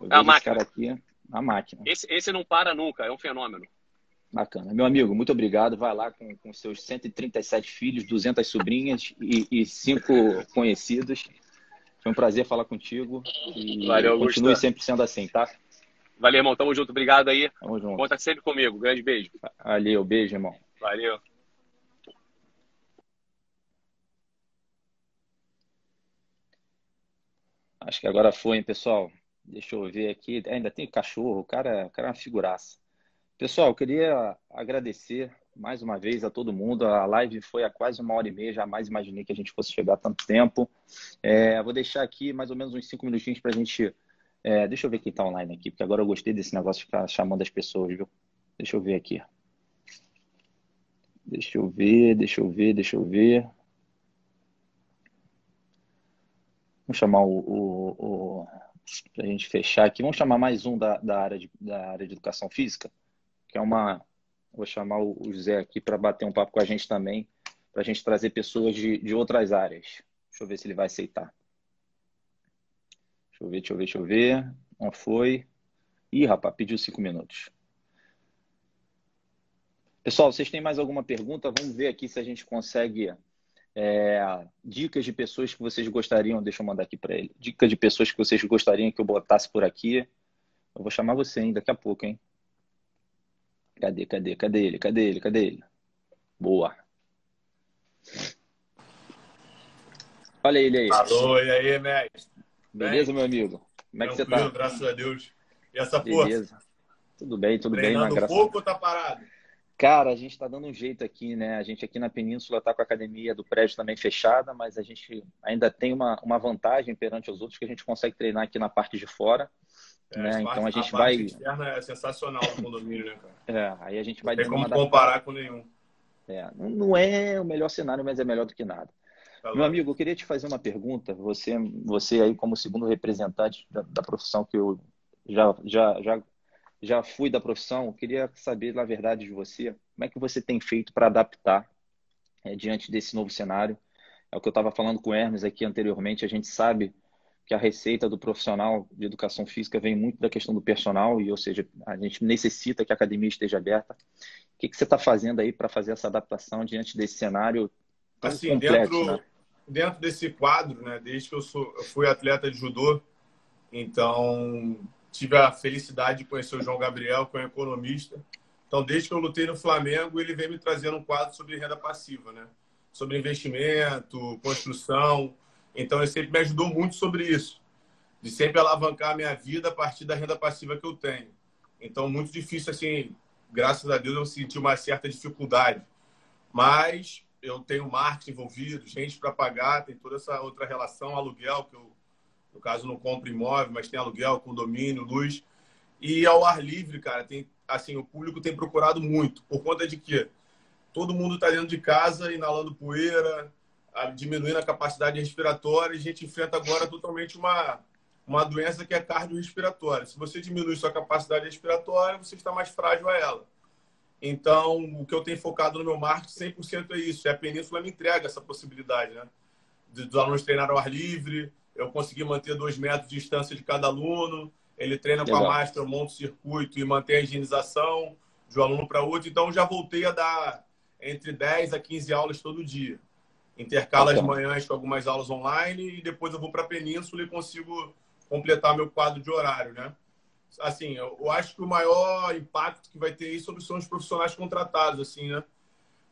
eu é a máquina. cara aqui, a máquina. Esse, esse não para nunca, é um fenômeno. Bacana. Meu amigo, muito obrigado. Vai lá com, com seus 137 filhos, 200 sobrinhas e, e cinco conhecidos. Foi um prazer falar contigo. E Valeu, continue sempre sendo assim, tá? Valeu, irmão. Tamo junto. Obrigado aí. Tamo junto. Conta sempre comigo. Grande beijo. Valeu. Beijo, irmão. Valeu. Acho que agora foi, hein, pessoal? Deixa eu ver aqui. Ainda tem cachorro. O cara, o cara é uma figuraça. Pessoal, eu queria agradecer mais uma vez a todo mundo. A live foi há quase uma hora e meia. Jamais imaginei que a gente fosse chegar tanto tempo. É, vou deixar aqui mais ou menos uns cinco minutinhos para a gente. É, deixa eu ver quem está online aqui, porque agora eu gostei desse negócio de ficar chamando as pessoas, viu? Deixa eu ver aqui. Deixa eu ver, deixa eu ver, deixa eu ver. Vamos chamar o, o, o para a gente fechar aqui. Vamos chamar mais um da, da, área de, da área de educação física, que é uma. Vou chamar o, José aqui para bater um papo com a gente também, para a gente trazer pessoas de, de outras áreas. Deixa eu ver se ele vai aceitar. Deixa eu ver, deixa eu ver, deixa eu ver. Não foi. Ih, rapaz, pediu cinco minutos. Pessoal, vocês têm mais alguma pergunta? Vamos ver aqui se a gente consegue é, dicas de pessoas que vocês gostariam, deixa eu mandar aqui para ele. Dicas de pessoas que vocês gostariam que eu botasse por aqui. Eu vou chamar você hein, daqui a pouco, hein? Cadê, cadê, cadê ele? Cadê ele? Cadê ele? Boa. Olha ele aí. Alô, e aí, mestre? Beleza, bem? meu amigo? Como é que você tá? graças a Deus. E essa Beleza. força? Tudo bem, tudo Treinando bem. Treinando pouco ou tá parado? Cara, a gente está dando um jeito aqui, né? A gente aqui na Península está com a academia do prédio também fechada, mas a gente ainda tem uma, uma vantagem perante os outros que a gente consegue treinar aqui na parte de fora. É, né? Então a gente a vai. A externa é sensacional no condomínio, né, cara? É, aí a gente vai. Não tem como comparar com nenhum. É, não é o melhor cenário, mas é melhor do que nada. Tá Meu amigo, eu queria te fazer uma pergunta. Você, você aí como segundo representante da, da profissão que eu já, já, já já fui da profissão, queria saber, na verdade, de você, como é que você tem feito para adaptar é, diante desse novo cenário? É o que eu estava falando com o Hermes aqui anteriormente, a gente sabe que a receita do profissional de educação física vem muito da questão do personal, e ou seja, a gente necessita que a academia esteja aberta. O que, que você está fazendo aí para fazer essa adaptação diante desse cenário tão assim, complexo? Dentro, né? dentro desse quadro, né, desde que eu, sou, eu fui atleta de judô, então tive a felicidade de conhecer o João Gabriel, que é um economista. Então, desde que eu lutei no Flamengo, ele vem me trazendo um quadro sobre renda passiva, né? Sobre investimento, construção. Então, ele sempre me ajudou muito sobre isso. De sempre alavancar a minha vida a partir da renda passiva que eu tenho. Então, muito difícil, assim, graças a Deus, eu senti uma certa dificuldade. Mas eu tenho marketing envolvido, gente para pagar, tem toda essa outra relação, aluguel, que eu no caso, não compra imóvel, mas tem aluguel, condomínio, luz. E ao ar livre, cara, tem assim, o público tem procurado muito. Por conta de que todo mundo está dentro de casa, inalando poeira, diminuindo a capacidade respiratória. E a gente enfrenta agora totalmente uma, uma doença que é cardiorrespiratória. Se você diminui sua capacidade respiratória, você está mais frágil a ela. Então, o que eu tenho focado no meu marketing 100% é isso. E a Península me entrega essa possibilidade, né? Dos alunos treinar ao ar livre, eu consegui manter dois metros de distância de cada aluno. Ele treina Legal. com a máscara, monta o circuito e mantém a higienização de um aluno para outro. Então, já voltei a dar entre 10 a 15 aulas todo dia. Intercala as manhãs com algumas aulas online e depois eu vou para a Península e consigo completar meu quadro de horário, né? Assim, eu acho que o maior impacto que vai ter isso são os profissionais contratados, assim, né?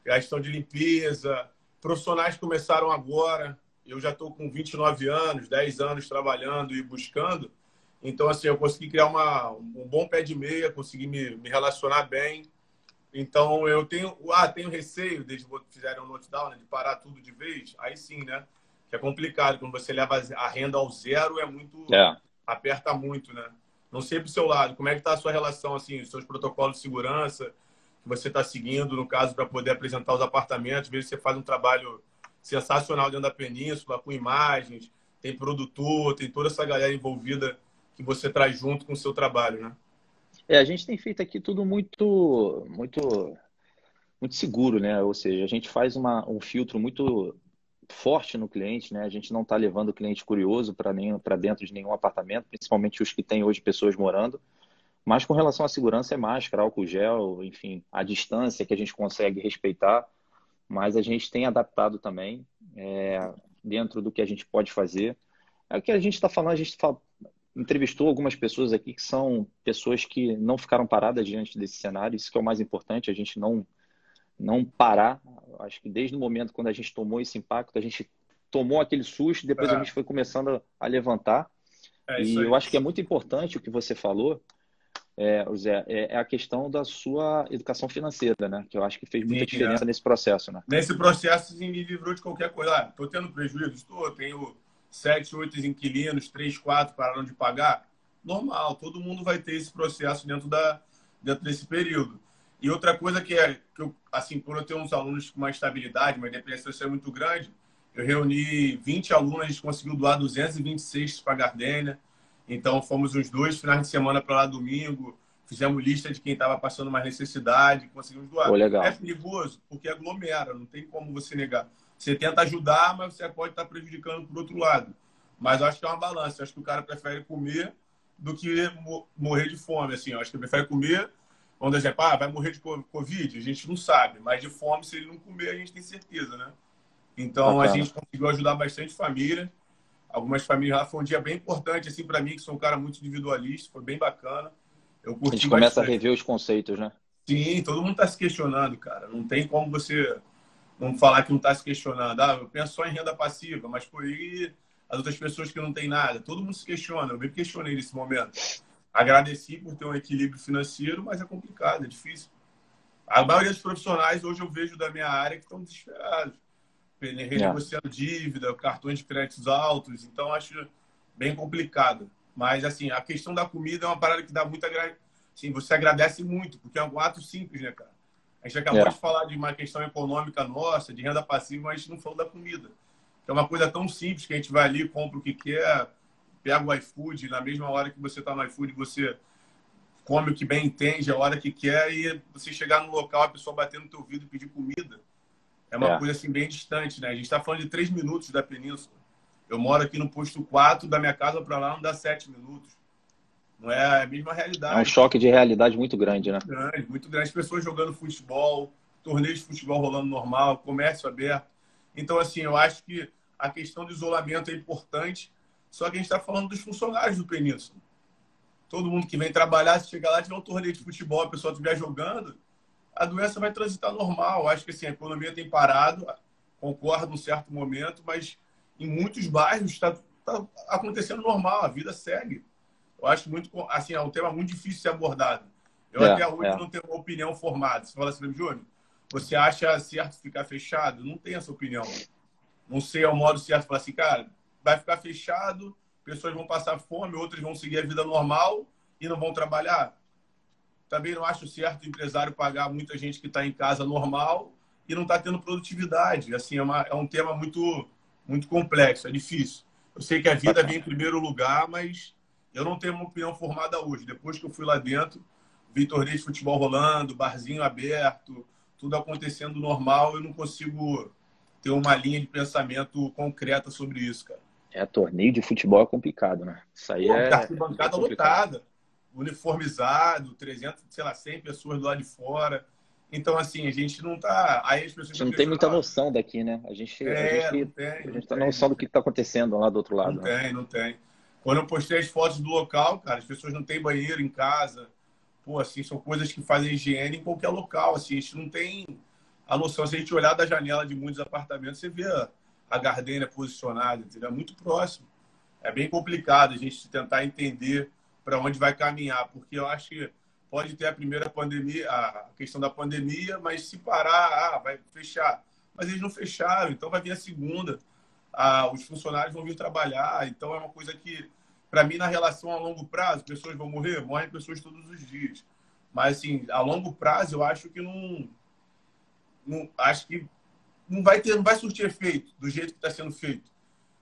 A questão de limpeza, profissionais começaram agora. Eu já estou com 29 anos, 10 anos trabalhando e buscando. Então, assim, eu consegui criar uma, um bom pé de meia, consegui me, me relacionar bem. Então, eu tenho, ah, tenho receio desde que fizerem um lockdown, né, de parar tudo de vez. Aí sim, né? Que é complicado. Quando você leva a renda ao zero, é muito. É. Aperta muito, né? Não sei pro seu lado. Como é que tá a sua relação, assim, os seus protocolos de segurança que você está seguindo, no caso, para poder apresentar os apartamentos? Às vezes você faz um trabalho sensacional dentro da península, com imagens, tem produtor, tem toda essa galera envolvida que você traz junto com o seu trabalho, né? É, a gente tem feito aqui tudo muito, muito, muito seguro, né? Ou seja, a gente faz uma, um filtro muito forte no cliente, né? A gente não está levando o cliente curioso para dentro de nenhum apartamento, principalmente os que têm hoje pessoas morando. Mas com relação à segurança é máscara, álcool gel, enfim, a distância que a gente consegue respeitar. Mas a gente tem adaptado também é, dentro do que a gente pode fazer. É o que a gente está falando, a gente fala, entrevistou algumas pessoas aqui que são pessoas que não ficaram paradas diante desse cenário. Isso que é o mais importante, a gente não não parar. Acho que desde o momento quando a gente tomou esse impacto, a gente tomou aquele susto, depois é. a gente foi começando a levantar. É e eu acho que é muito importante o que você falou, é, Zé, é, é, a questão da sua educação financeira, né? Que eu acho que fez muita Sim, diferença é. nesse processo, né? Nesse processo, sim, me livrou de qualquer coisa. Estou ah, tendo prejuízo? Estou. Tenho sete, oito inquilinos, três, quatro pararam de pagar, normal, todo mundo vai ter esse processo dentro, da, dentro desse período. E outra coisa que é, que eu, assim, por eu ter uns alunos com uma estabilidade, uma independência muito grande, eu reuni 20 alunos, a gente conseguiu doar 226 para a Gardênia. Então, fomos uns dois finais de semana para lá domingo, fizemos lista de quem estava passando mais necessidade, conseguimos doar. Pô. É perigoso, porque aglomera, não tem como você negar. Você tenta ajudar, mas você pode estar prejudicando por outro lado. Mas eu acho que é uma balança. Eu acho que o cara prefere comer do que morrer de fome. Assim, eu acho que ele prefere comer. Vamos dizer, ah, vai morrer de Covid? A gente não sabe. Mas de fome, se ele não comer, a gente tem certeza, né? Então, Bacana. a gente conseguiu ajudar bastante família. Algumas famílias lá. Foi um dia bem importante, assim, para mim, que sou um cara muito individualista. Foi bem bacana. Eu curti a gente começa bastante. a rever os conceitos, né? Sim, todo mundo está se questionando, cara. Não tem como você Vamos falar que não está se questionando. Ah, eu penso só em renda passiva, mas por aí as outras pessoas que não têm nada. Todo mundo se questiona. Eu me questionei nesse momento. Agradeci por ter um equilíbrio financeiro, mas é complicado, é difícil. A maioria dos profissionais hoje eu vejo da minha área que estão desesperados. Renegociando é. dívida, cartões de créditos altos. Então, acho bem complicado. Mas, assim, a questão da comida é uma parada que dá muita... Assim, você agradece muito, porque é um ato simples, né, cara? A gente acabou é. de falar de uma questão econômica nossa, de renda passiva, mas a gente não falou da comida. É uma coisa tão simples que a gente vai ali, compra o que quer, pega o iFood, na mesma hora que você está no iFood, você come o que bem entende, a hora que quer, e você chegar no local, a pessoa bater no teu ouvido e pedir comida. É uma é. coisa assim bem distante, né? A gente está falando de três minutos da península. Eu moro aqui no posto 4, da minha casa para lá não dá sete minutos. Não é a mesma realidade. É um choque de realidade muito grande, né? Muito grande, muito grande. As pessoas jogando futebol, torneios de futebol rolando normal, comércio aberto. Então, assim, eu acho que a questão do isolamento é importante, só que a gente está falando dos funcionários do Península. Todo mundo que vem trabalhar, se chegar lá tiver um torneio de futebol, a pessoa estiver jogando, a doença vai transitar normal. Acho que assim, a economia tem parado, concordo num certo momento, mas em muitos bairros está tá acontecendo normal, a vida segue. Eu acho muito, assim, é um tema muito difícil de ser abordado. Eu é, até hoje é. não tenho uma opinião formada. Você fala assim, Júnior, você acha certo ficar fechado? Não tenho essa opinião. Não sei ao modo certo falar assim, cara, vai ficar fechado, pessoas vão passar fome, outras vão seguir a vida normal e não vão trabalhar. Também não acho certo o empresário pagar muita gente que está em casa normal e não está tendo produtividade. Assim, é, uma, é um tema muito, muito complexo, é difícil. Eu sei que a vida vem em primeiro lugar, mas eu não tenho uma opinião formada hoje. Depois que eu fui lá dentro, vi torneio de futebol rolando, barzinho aberto, tudo acontecendo normal, eu não consigo ter uma linha de pensamento concreta sobre isso, cara. É, torneio de futebol é complicado, né? Isso aí Pô, é. Arquibancada é lotada, uniformizado, 300, sei lá, 100 pessoas do lado de fora. Então, assim, a gente não tá. Aí as pessoas. A gente não tem muita noção daqui, né? A gente, é, a gente, não tem, a gente não tá tem noção do que está acontecendo lá do outro lado. Não né? tem, não tem. Quando eu postei as fotos do local, cara, as pessoas não têm banheiro em casa. Pô, assim, são coisas que fazem higiene em qualquer local. Assim, a gente não tem a noção. Se a gente olhar da janela de muitos apartamentos, você vê a, a gardenia posicionada, entendeu? É muito próximo. É bem complicado a gente tentar entender para onde vai caminhar, porque eu acho que pode ter a primeira pandemia, a questão da pandemia, mas se parar, ah, vai fechar. Mas eles não fecharam, então vai vir a segunda. Ah, os funcionários vão vir trabalhar, então é uma coisa que, para mim, na relação a longo prazo, pessoas vão morrer, morrem pessoas todos os dias. Mas, assim, a longo prazo, eu acho que não, não acho que não vai ter, não vai surtir efeito do jeito que está sendo feito.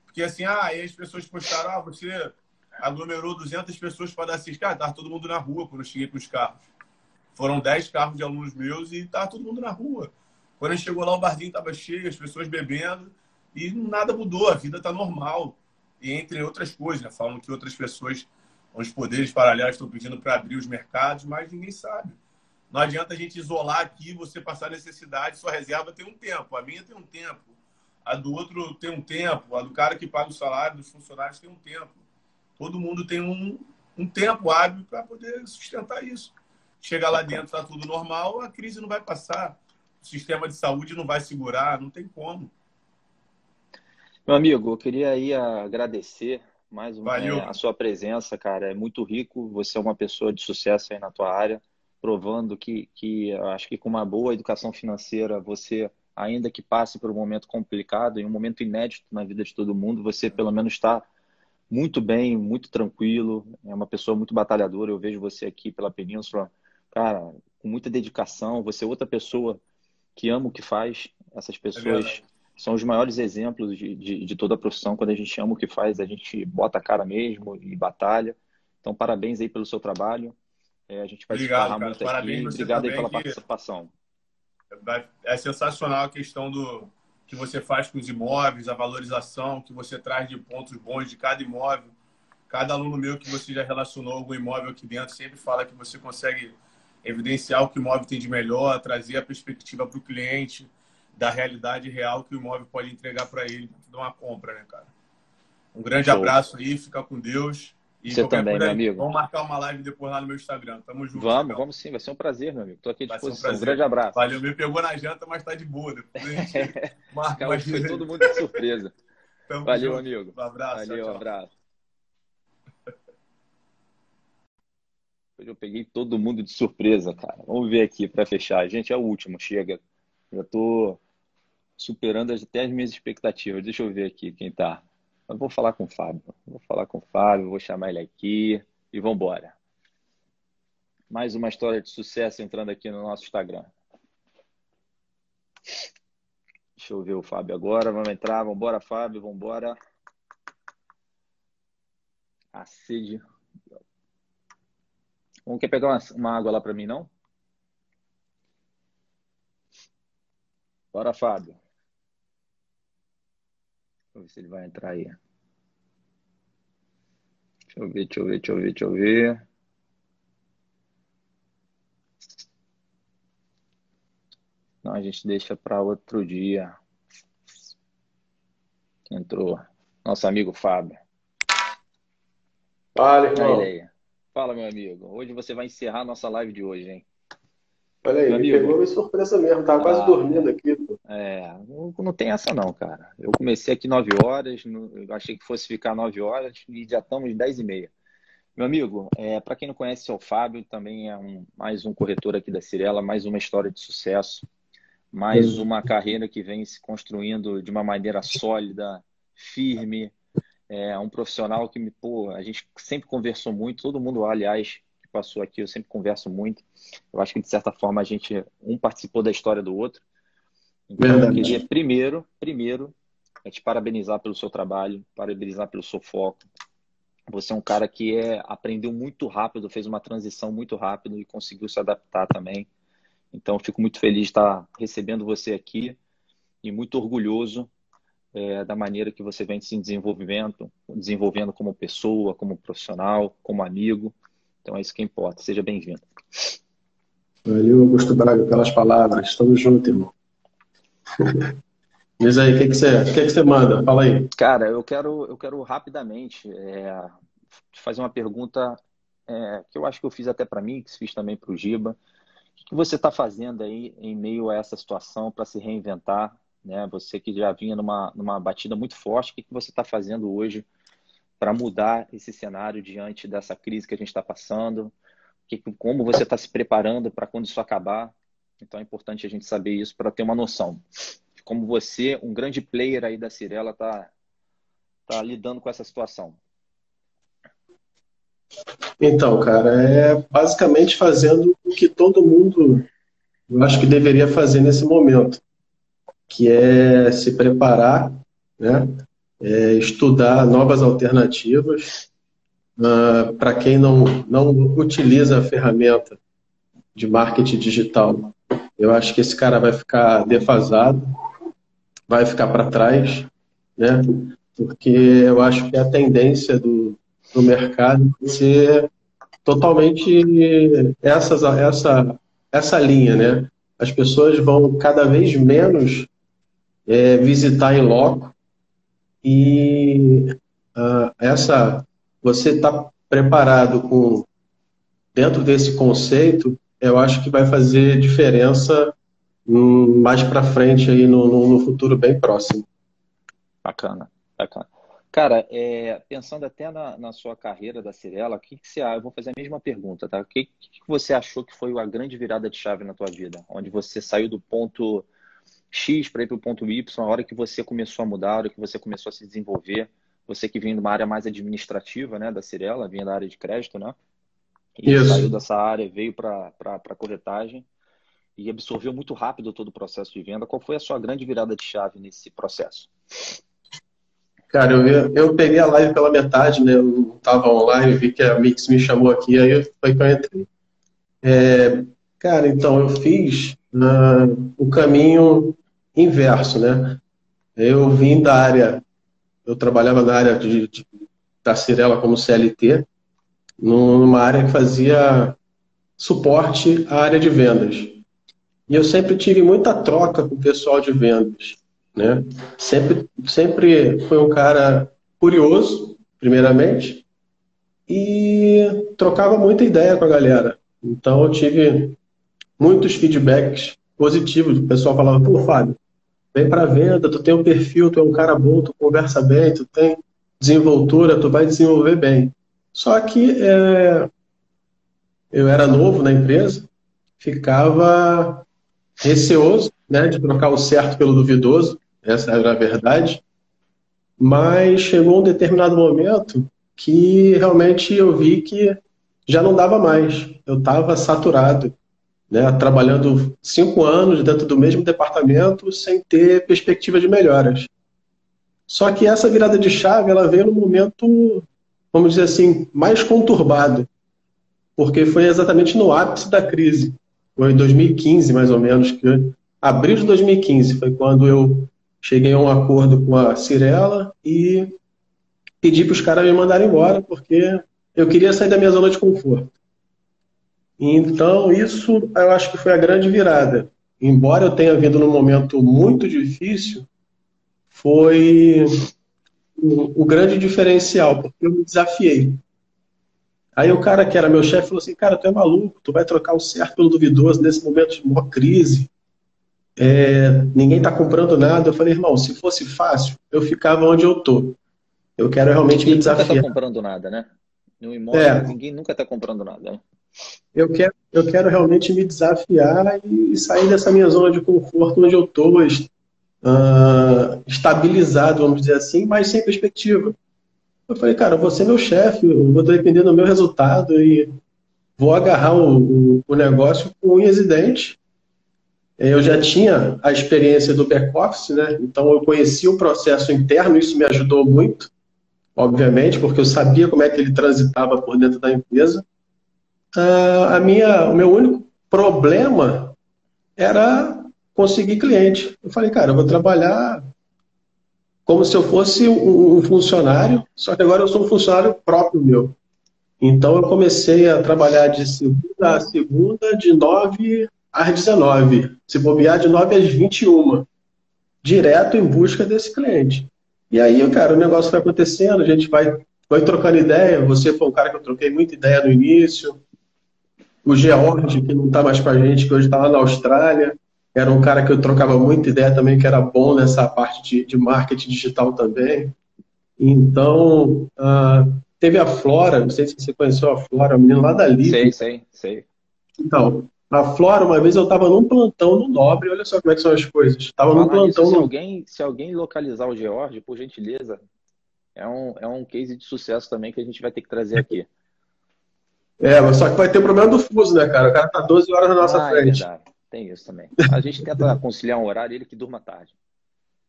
Porque, assim, ah, aí as pessoas postaram, ah, você aglomerou 200 pessoas para dar assistir. Cara, estava todo mundo na rua quando eu cheguei com os carros. Foram 10 carros de alunos meus e estava todo mundo na rua. Quando a gente chegou lá, o barzinho estava cheio, as pessoas bebendo e nada mudou, a vida está normal. E entre outras coisas, né? falam que outras pessoas, os poderes paralelos estão pedindo para abrir os mercados, mas ninguém sabe. Não adianta a gente isolar aqui, você passar necessidade, sua reserva tem um tempo, a minha tem um tempo, a do outro tem um tempo, a do cara que paga o salário dos funcionários tem um tempo. Todo mundo tem um, um tempo hábil para poder sustentar isso. Chegar lá dentro, está tudo normal, a crise não vai passar. O sistema de saúde não vai segurar, não tem como. Meu amigo, eu queria aí agradecer mais uma é, a sua presença, cara. É muito rico. Você é uma pessoa de sucesso aí na tua área, provando que, que acho que com uma boa educação financeira, você, ainda que passe por um momento complicado, em um momento inédito na vida de todo mundo, você pelo menos está muito bem, muito tranquilo, é uma pessoa muito batalhadora. Eu vejo você aqui pela Península, cara, com muita dedicação. Você é outra pessoa que ama o que faz. Essas é pessoas é são os maiores exemplos de, de, de, toda a profissão. Quando a gente ama o que faz, a gente bota a cara mesmo e batalha. Então, parabéns aí pelo seu trabalho. É, a gente vai Obrigado, cara. muito parabéns aqui. Obrigado aí pela participação. É sensacional a questão do que você faz com os imóveis, a valorização que você traz de pontos bons de cada imóvel. Cada aluno meu que você já relacionou algum imóvel aqui dentro sempre fala que você consegue evidenciar o que o imóvel tem de melhor, trazer a perspectiva para o cliente da realidade real que o imóvel pode entregar para ele de uma compra, né, cara? Um grande Show. abraço aí, fica com Deus. E Você também, meu amigo. Vamos marcar uma live depois lá no meu Instagram. Tamo junto. Vamos, vamos sim. Vai ser um prazer, meu amigo. Tô aqui à disposição. Um, um, grande abraço. Valeu, me pegou na janta, mas tá de boa. Depois a gente (laughs) marca Foi todo mundo de surpresa. (laughs) Tamo Valeu, junto. amigo. Um abraço. Valeu, tchau, abraço. Eu peguei todo mundo de surpresa, cara. Vamos ver aqui para fechar. Gente, é o último, chega. Já tô superando até as minhas expectativas. Deixa eu ver aqui quem tá. Eu vou falar com o Fábio. Vou falar com o Fábio, vou chamar ele aqui e vamos embora. Mais uma história de sucesso entrando aqui no nosso Instagram. Deixa eu ver o Fábio agora. Vamos entrar. Vamos embora, Fábio. Vamos embora. A sede. Não quer pegar uma, uma água lá para mim, não? Bora, Fábio. Deixa eu ver se ele vai entrar aí. Deixa eu ver, deixa eu ver, deixa eu ver, deixa eu ver. Não, a gente deixa para outro dia. Entrou nosso amigo Fábio. Fala, irmão. Fala, meu amigo. Hoje você vai encerrar a nossa live de hoje, hein? Olha aí, me pegou uma surpresa mesmo, tava quase ah, dormindo aqui. Pô. É, não, tem essa não, cara. Eu comecei aqui 9 horas, eu achei que fosse ficar 9 horas e já estamos 10 e meia. Meu amigo, é, para quem não conhece, é o Fábio, também é um, mais um corretor aqui da Cirela, mais uma história de sucesso, mais uhum. uma carreira que vem se construindo de uma maneira sólida, firme, é um profissional que me, pô, a gente sempre conversou muito, todo mundo, aliás, que passou aqui, eu sempre converso muito. Eu acho que, de certa forma, a gente, um participou da história do outro. Então, Verdade. eu queria, primeiro, primeiro, é te parabenizar pelo seu trabalho, parabenizar pelo seu foco. Você é um cara que é, aprendeu muito rápido, fez uma transição muito rápido e conseguiu se adaptar também. Então, fico muito feliz de estar recebendo você aqui e muito orgulhoso é, da maneira que você vem se desenvolvendo, desenvolvendo como pessoa, como profissional, como amigo. Então é isso que importa. Seja bem-vindo. Valeu, Augusto Braga, pelas palavras. Estamos juntos, irmão. (laughs) Diz aí, o que, que, você, que, que você manda? Fala aí. Cara, eu quero, eu quero rapidamente é, fazer uma pergunta é, que eu acho que eu fiz até para mim, que fiz também para o Giba, que você está fazendo aí em meio a essa situação para se reinventar? Né? Você que já vinha numa, numa batida muito forte, o que, que você está fazendo hoje para mudar esse cenário diante dessa crise que a gente está passando? Que, como você está se preparando para quando isso acabar? Então é importante a gente saber isso para ter uma noção de como você, um grande player aí da Cirela, está tá lidando com essa situação. Então, cara, é basicamente fazendo o que todo mundo, eu acho que deveria fazer nesse momento, que é se preparar, né? É estudar novas alternativas. Uh, Para quem não, não utiliza a ferramenta de marketing digital, eu acho que esse cara vai ficar defasado, vai ficar para trás, né? Porque eu acho que a tendência do, do mercado ser totalmente essas, essa, essa linha, né? As pessoas vão cada vez menos é, visitar em loco e uh, essa você está preparado com dentro desse conceito, eu acho que vai fazer diferença hum, mais para frente aí no, no, no futuro bem próximo. Bacana, bacana. Cara, é, pensando até na, na, sua carreira da Cirela, o que, que você Eu vou fazer a mesma pergunta, tá? O que, que você achou que foi a grande virada de chave na tua vida? Onde você saiu do ponto X para ir para o ponto Y, a hora que você começou a mudar, a hora que você começou a se desenvolver, você que vinha de uma área mais administrativa, né, da Cirela, vinha da área de crédito, né? E Isso. saiu dessa área, veio para a corretagem e absorveu muito rápido todo o processo de venda. Qual foi a sua grande virada de chave nesse processo? Cara, eu, eu peguei a live pela metade, né? Eu estava online, vi que a Mix me chamou aqui, aí foi que eu entrei. É, cara, então, eu fiz uh, o caminho inverso, né? Eu vim da área, eu trabalhava na área de, de da Cirela como CLT, numa área que fazia suporte à área de vendas. E eu sempre tive muita troca com o pessoal de vendas né? Sempre, sempre foi um cara curioso, primeiramente, e trocava muita ideia com a galera. Então eu tive muitos feedbacks positivos. O pessoal falava, pô, Fábio, vem para venda, tu tem um perfil, tu é um cara bom, tu conversa bem, tu tem desenvoltura, tu vai desenvolver bem. Só que é, eu era novo na empresa, ficava receoso né, de trocar o certo pelo duvidoso essa era a verdade. Mas chegou um determinado momento que realmente eu vi que já não dava mais. Eu estava saturado, né? trabalhando cinco anos dentro do mesmo departamento sem ter perspectiva de melhoras. Só que essa virada de chave ela veio no momento, vamos dizer assim, mais conturbado, porque foi exatamente no ápice da crise. Foi em 2015, mais ou menos, que abril de 2015 foi quando eu cheguei a um acordo com a Cirela e pedi para os caras me mandarem embora, porque eu queria sair da minha zona de conforto. Então, isso eu acho que foi a grande virada. Embora eu tenha vindo num momento muito difícil, foi o, o grande diferencial, porque eu me desafiei. Aí o cara que era meu chefe falou assim, cara, tu é maluco, tu vai trocar o certo pelo duvidoso nesse momento de maior crise é, ninguém está comprando nada. Eu falei, irmão, se fosse fácil, eu ficava onde eu tô. Eu quero realmente ninguém me desafiar. Ninguém nunca está comprando nada, né? No imóvel, é. ninguém nunca está comprando nada. Né? Eu quero, eu quero realmente me desafiar e sair dessa minha zona de conforto onde eu estou uh, estabilizado, vamos dizer assim, mas sem perspectiva. Eu falei, cara, vou ser meu chefe, eu vou depender do meu resultado e vou agarrar o, o, o negócio com unhas e dentes eu já tinha a experiência do back-office, né? então eu conhecia o processo interno, isso me ajudou muito, obviamente, porque eu sabia como é que ele transitava por dentro da empresa. Uh, a minha, o meu único problema era conseguir cliente. Eu falei, cara, eu vou trabalhar como se eu fosse um, funcionário, só que agora eu sou um funcionário próprio meu. Então eu comecei a trabalhar de segunda a segunda, de nove às 19, se bobear de 9 às 21, direto em busca desse cliente. E aí, cara, o negócio vai acontecendo, a gente vai, vai trocando ideia. Você foi um cara que eu troquei muita ideia no início. O George, que não está mais com a gente, que hoje está lá na Austrália, era um cara que eu trocava muita ideia também, que era bom nessa parte de, de marketing digital também. Então, uh, teve a Flora, não sei se você conheceu a Flora, a menina lá da Livre. Sei, sei, sei. Então, a Flora, uma vez eu estava num plantão no Nobre, olha só como é que são as coisas. Estava num plantão se no... alguém Se alguém localizar o George, por gentileza, é um, é um case de sucesso também que a gente vai ter que trazer aqui. É, mas só que vai ter o problema do fuso, né, cara? O cara tá 12 horas na nossa ah, é frente. É Tem isso também. A gente tenta (laughs) conciliar um horário ele que durma tarde.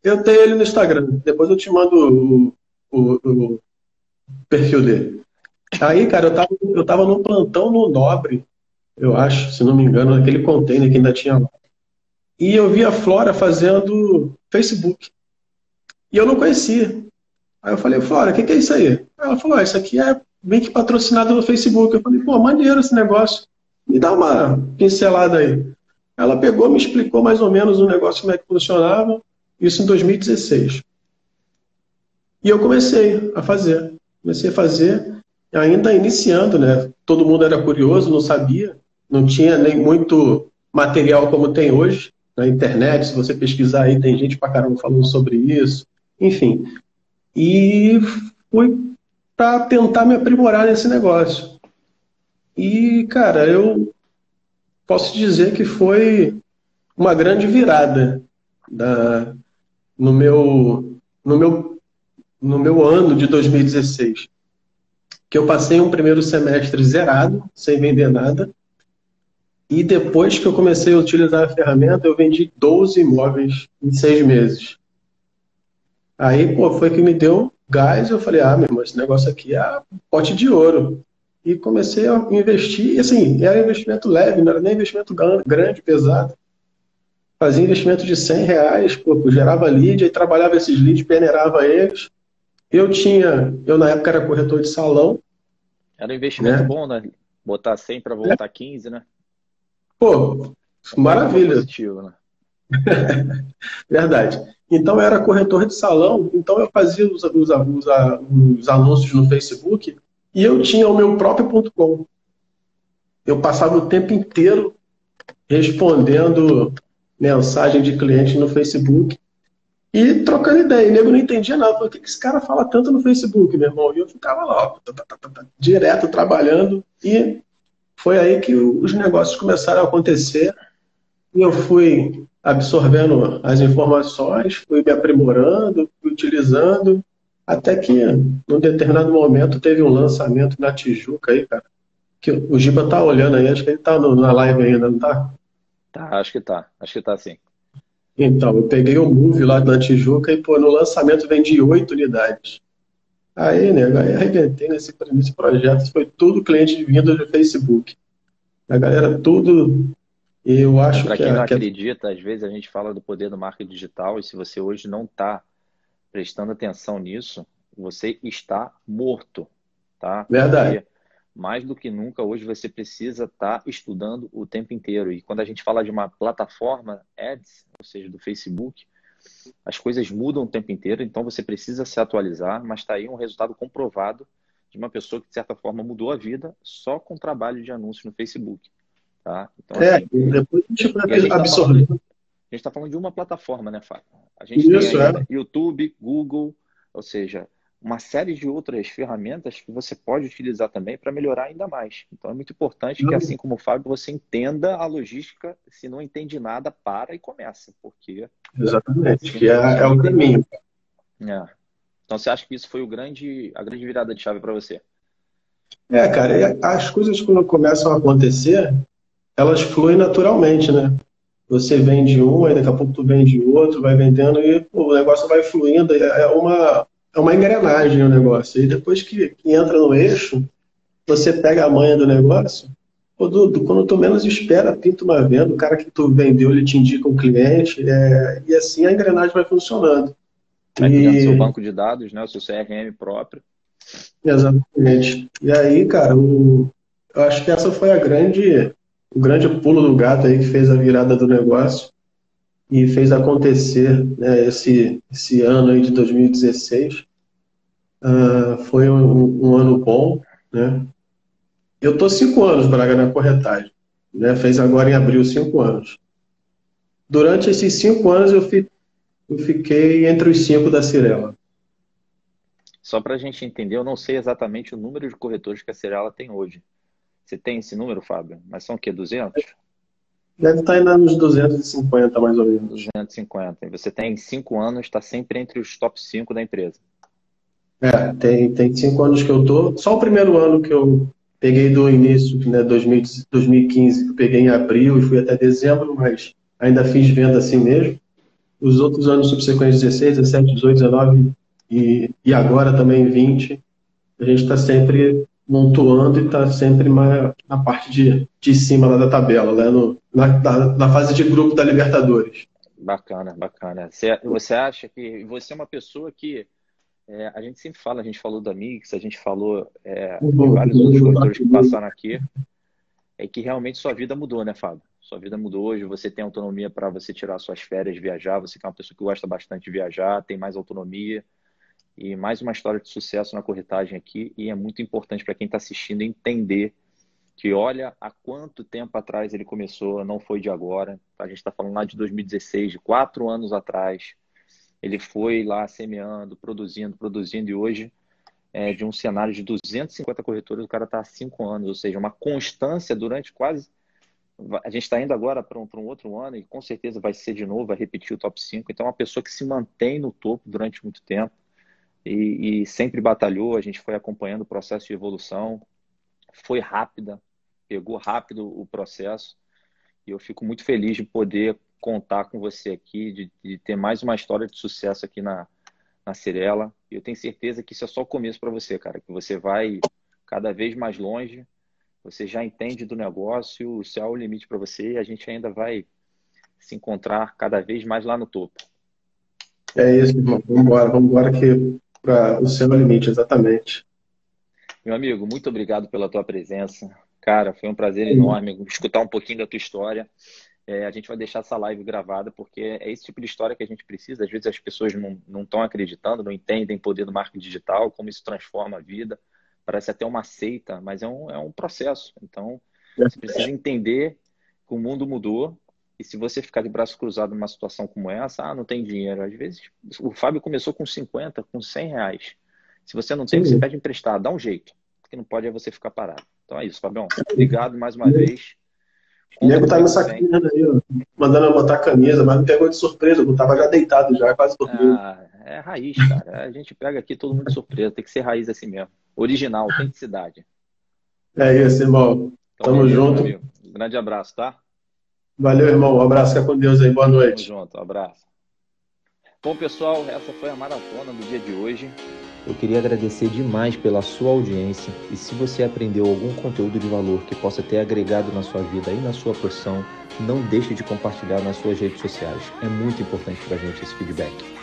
Eu tenho ele no Instagram. Depois eu te mando o, o, o perfil dele. Aí, cara, eu tava, eu tava no plantão no Nobre, eu acho, se não me engano, naquele container que ainda tinha lá. E eu vi a Flora fazendo Facebook. E eu não conhecia. Aí eu falei, Flora, o que, que, é isso aí? Ela falou, ah, isso aqui é bem que patrocinado no Facebook. Eu falei, pô, maneiro esse negócio. Me dá uma pincelada aí. Ela pegou, me explicou mais ou menos o negócio, como é que funcionava. Isso em 2016. E eu comecei a fazer. Comecei a fazer, ainda iniciando, né? Todo mundo era curioso, não sabia. Não tinha nem muito material como tem hoje na internet. Se você pesquisar aí, tem gente pra caramba falando sobre isso. Enfim. E fui para tentar me aprimorar nesse negócio. E, cara, eu posso dizer que foi uma grande virada da, no, meu, no, meu, no meu ano de 2016. Que eu passei um primeiro semestre zerado, sem vender nada. E depois que eu comecei a utilizar a ferramenta, eu vendi 12 imóveis em seis meses. Aí, pô, foi que me deu gás, eu falei, ah, meu irmão, esse negócio aqui é pote de ouro. E comecei a investir, e assim, era investimento leve, não era nem investimento grande, pesado. Fazia investimento de 100 reais, pô, gerava lead, aí trabalhava esses leads, peneirava eles. Eu tinha, eu na época era corretor de salão. Era um investimento né? bom, né? Botar 100 para voltar é. 15, né? Pô, maravilha. Positivo, né? (laughs) Verdade. Então eu era corretor de salão, então eu fazia os, os, os, os anúncios no Facebook e eu tinha o meu próprio ponto .com. Eu passava o tempo inteiro respondendo mensagem de cliente no Facebook e trocando ideia. E nego não entendia nada. Por que esse cara fala tanto no Facebook, meu irmão? E eu ficava lá, tá, tá, tá, direto trabalhando. E foi aí que os negócios começaram a acontecer. E eu fui absorvendo as informações, fui me aprimorando, fui utilizando, até que, num determinado momento, teve um lançamento na Tijuca aí, cara. Que o Giba tá olhando aí, acho que ele tá no, na live ainda, não tá? Tá, acho que tá. Acho que tá sim. Então, eu peguei o Move lá da Tijuca e, pô, no lançamento vendi oito unidades. Aí, né, aí arrebentei nesse, nesse projeto. Foi tudo cliente vindo do Facebook. A galera tudo eu acho Para que. quem não que... acredita, às vezes a gente fala do poder do marketing digital e se você hoje não está prestando atenção nisso, você está morto, tá? Verdade. Porque mais do que nunca hoje você precisa estar tá estudando o tempo inteiro. E quando a gente fala de uma plataforma ads, ou seja, do Facebook, as coisas mudam o tempo inteiro, então você precisa se atualizar, mas está aí um resultado comprovado de uma pessoa que, de certa forma, mudou a vida só com o trabalho de anúncio no Facebook. Tá? Então, é, assim, depois a gente vai absorver. Tá a gente está falando de uma plataforma, né, Fábio? A gente Isso, tem é. YouTube, Google, ou seja, uma série de outras ferramentas que você pode utilizar também para melhorar ainda mais. Então é muito importante que, assim como o Fábio, você entenda a logística. Se não entende nada, para e começa, porque exatamente, que é, é o caminho. É. Então você acha que isso foi o grande, a grande virada de chave para você? É, cara, as coisas quando começam a acontecer, elas fluem naturalmente, né? Você vende um, aí daqui a pouco tu vende outro, vai vendendo e pô, o negócio vai fluindo. É, é uma, é uma engrenagem o negócio. E depois que, que entra no eixo, você pega a manha do negócio, do, quando tu menos espera, pinta uma venda, o cara que tu vendeu, ele te indica um cliente, é, e assim a engrenagem vai funcionando. Vai criando seu banco de dados, né? O seu CRM próprio. Exatamente. E aí, cara, o, eu acho que essa foi a grande o grande pulo do gato aí que fez a virada do negócio e fez acontecer né, esse, esse ano aí de 2016. Uh, ah, foi um, um, ano bom, né? Eu tô cinco anos, Braga, na corretagem. Né? Fez agora em abril cinco anos. Durante esses cinco anos eu, fi, eu fiquei entre os cinco da Cirela. Só para a gente entender, eu não sei exatamente o número de corretores que a Cirela tem hoje. Você tem esse número, Fábio? Mas são o quê? 200? Deve estar ainda nos 250, mais ou menos. 250. E você tem cinco anos, está sempre entre os top 5 da empresa. É, tem, tem cinco anos que eu tô. Só o primeiro ano que eu peguei do início, né, 2015, eu peguei em abril e fui até dezembro, mas ainda fiz venda assim mesmo. Os outros anos subsequentes, 16, 17, 18, 19 e, e agora também 20, a gente está sempre montuando e está sempre na, na parte de, de cima lá da tabela, né? no, na, na, na, fase de grupo da Libertadores. Bacana, bacana. Você, você acha que você é uma pessoa que é, a gente sempre fala, a gente falou da Mix, a gente falou é, de vários outros corretores que passaram aqui, é que realmente sua vida mudou, né, Fábio? Sua vida mudou hoje, você tem autonomia para você tirar suas férias, viajar, você que é uma pessoa que gosta bastante de viajar, tem mais autonomia, e mais uma história de sucesso na corretagem aqui. E é muito importante para quem está assistindo entender que olha há quanto tempo atrás ele começou, não foi de agora. A gente está falando lá de 2016, de quatro anos atrás. Ele foi lá semeando, produzindo, produzindo, e hoje, é, de um cenário de 250 corretores, o cara está há cinco anos, ou seja, uma constância durante quase. A gente está indo agora para um, um outro ano e com certeza vai ser de novo, vai repetir o top 5. Então, é uma pessoa que se mantém no topo durante muito tempo e, e sempre batalhou. A gente foi acompanhando o processo de evolução, foi rápida, pegou rápido o processo. E eu fico muito feliz de poder contar com você aqui, de, de ter mais uma história de sucesso aqui na, na Cirela. E eu tenho certeza que isso é só o começo para você, cara, que você vai cada vez mais longe, você já entende do negócio, o céu é o limite para você e a gente ainda vai se encontrar cada vez mais lá no topo. É isso, irmão. Vamos embora, vamos embora que para o seu limite, exatamente. Meu amigo, muito obrigado pela tua presença. Cara, foi um prazer enorme escutar um pouquinho da tua história. É, a gente vai deixar essa live gravada porque é esse tipo de história que a gente precisa. Às vezes as pessoas não estão acreditando, não entendem o poder do marketing digital, como isso transforma a vida. Parece até uma seita, mas é um, é um processo. Então, você precisa entender que o mundo mudou e se você ficar de braço cruzado numa situação como essa, ah, não tem dinheiro. Às vezes, o Fábio começou com 50, com 100 reais. Se você não tem, Sim. você pede emprestado, dá um jeito. O que não pode é você ficar parado. Então é isso, Fabião. Obrigado mais uma vez. O nego tá me sacaneando aí, ó, mandando eu botar a camisa, mas me pegou de surpresa, eu tava já deitado já, quase dormindo. Ah, é raiz, cara. A gente pega aqui todo mundo de surpresa, tem que ser raiz assim mesmo. Original, autenticidade. É isso, irmão. Então, Tamo junto. Grande abraço, tá? Valeu, irmão. Um abraço, fica com Deus aí. Boa noite. Tamo junto, um abraço. Bom, pessoal, essa foi a maratona do dia de hoje. Eu queria agradecer demais pela sua audiência e se você aprendeu algum conteúdo de valor que possa ter agregado na sua vida e na sua profissão, não deixe de compartilhar nas suas redes sociais. É muito importante para a gente esse feedback.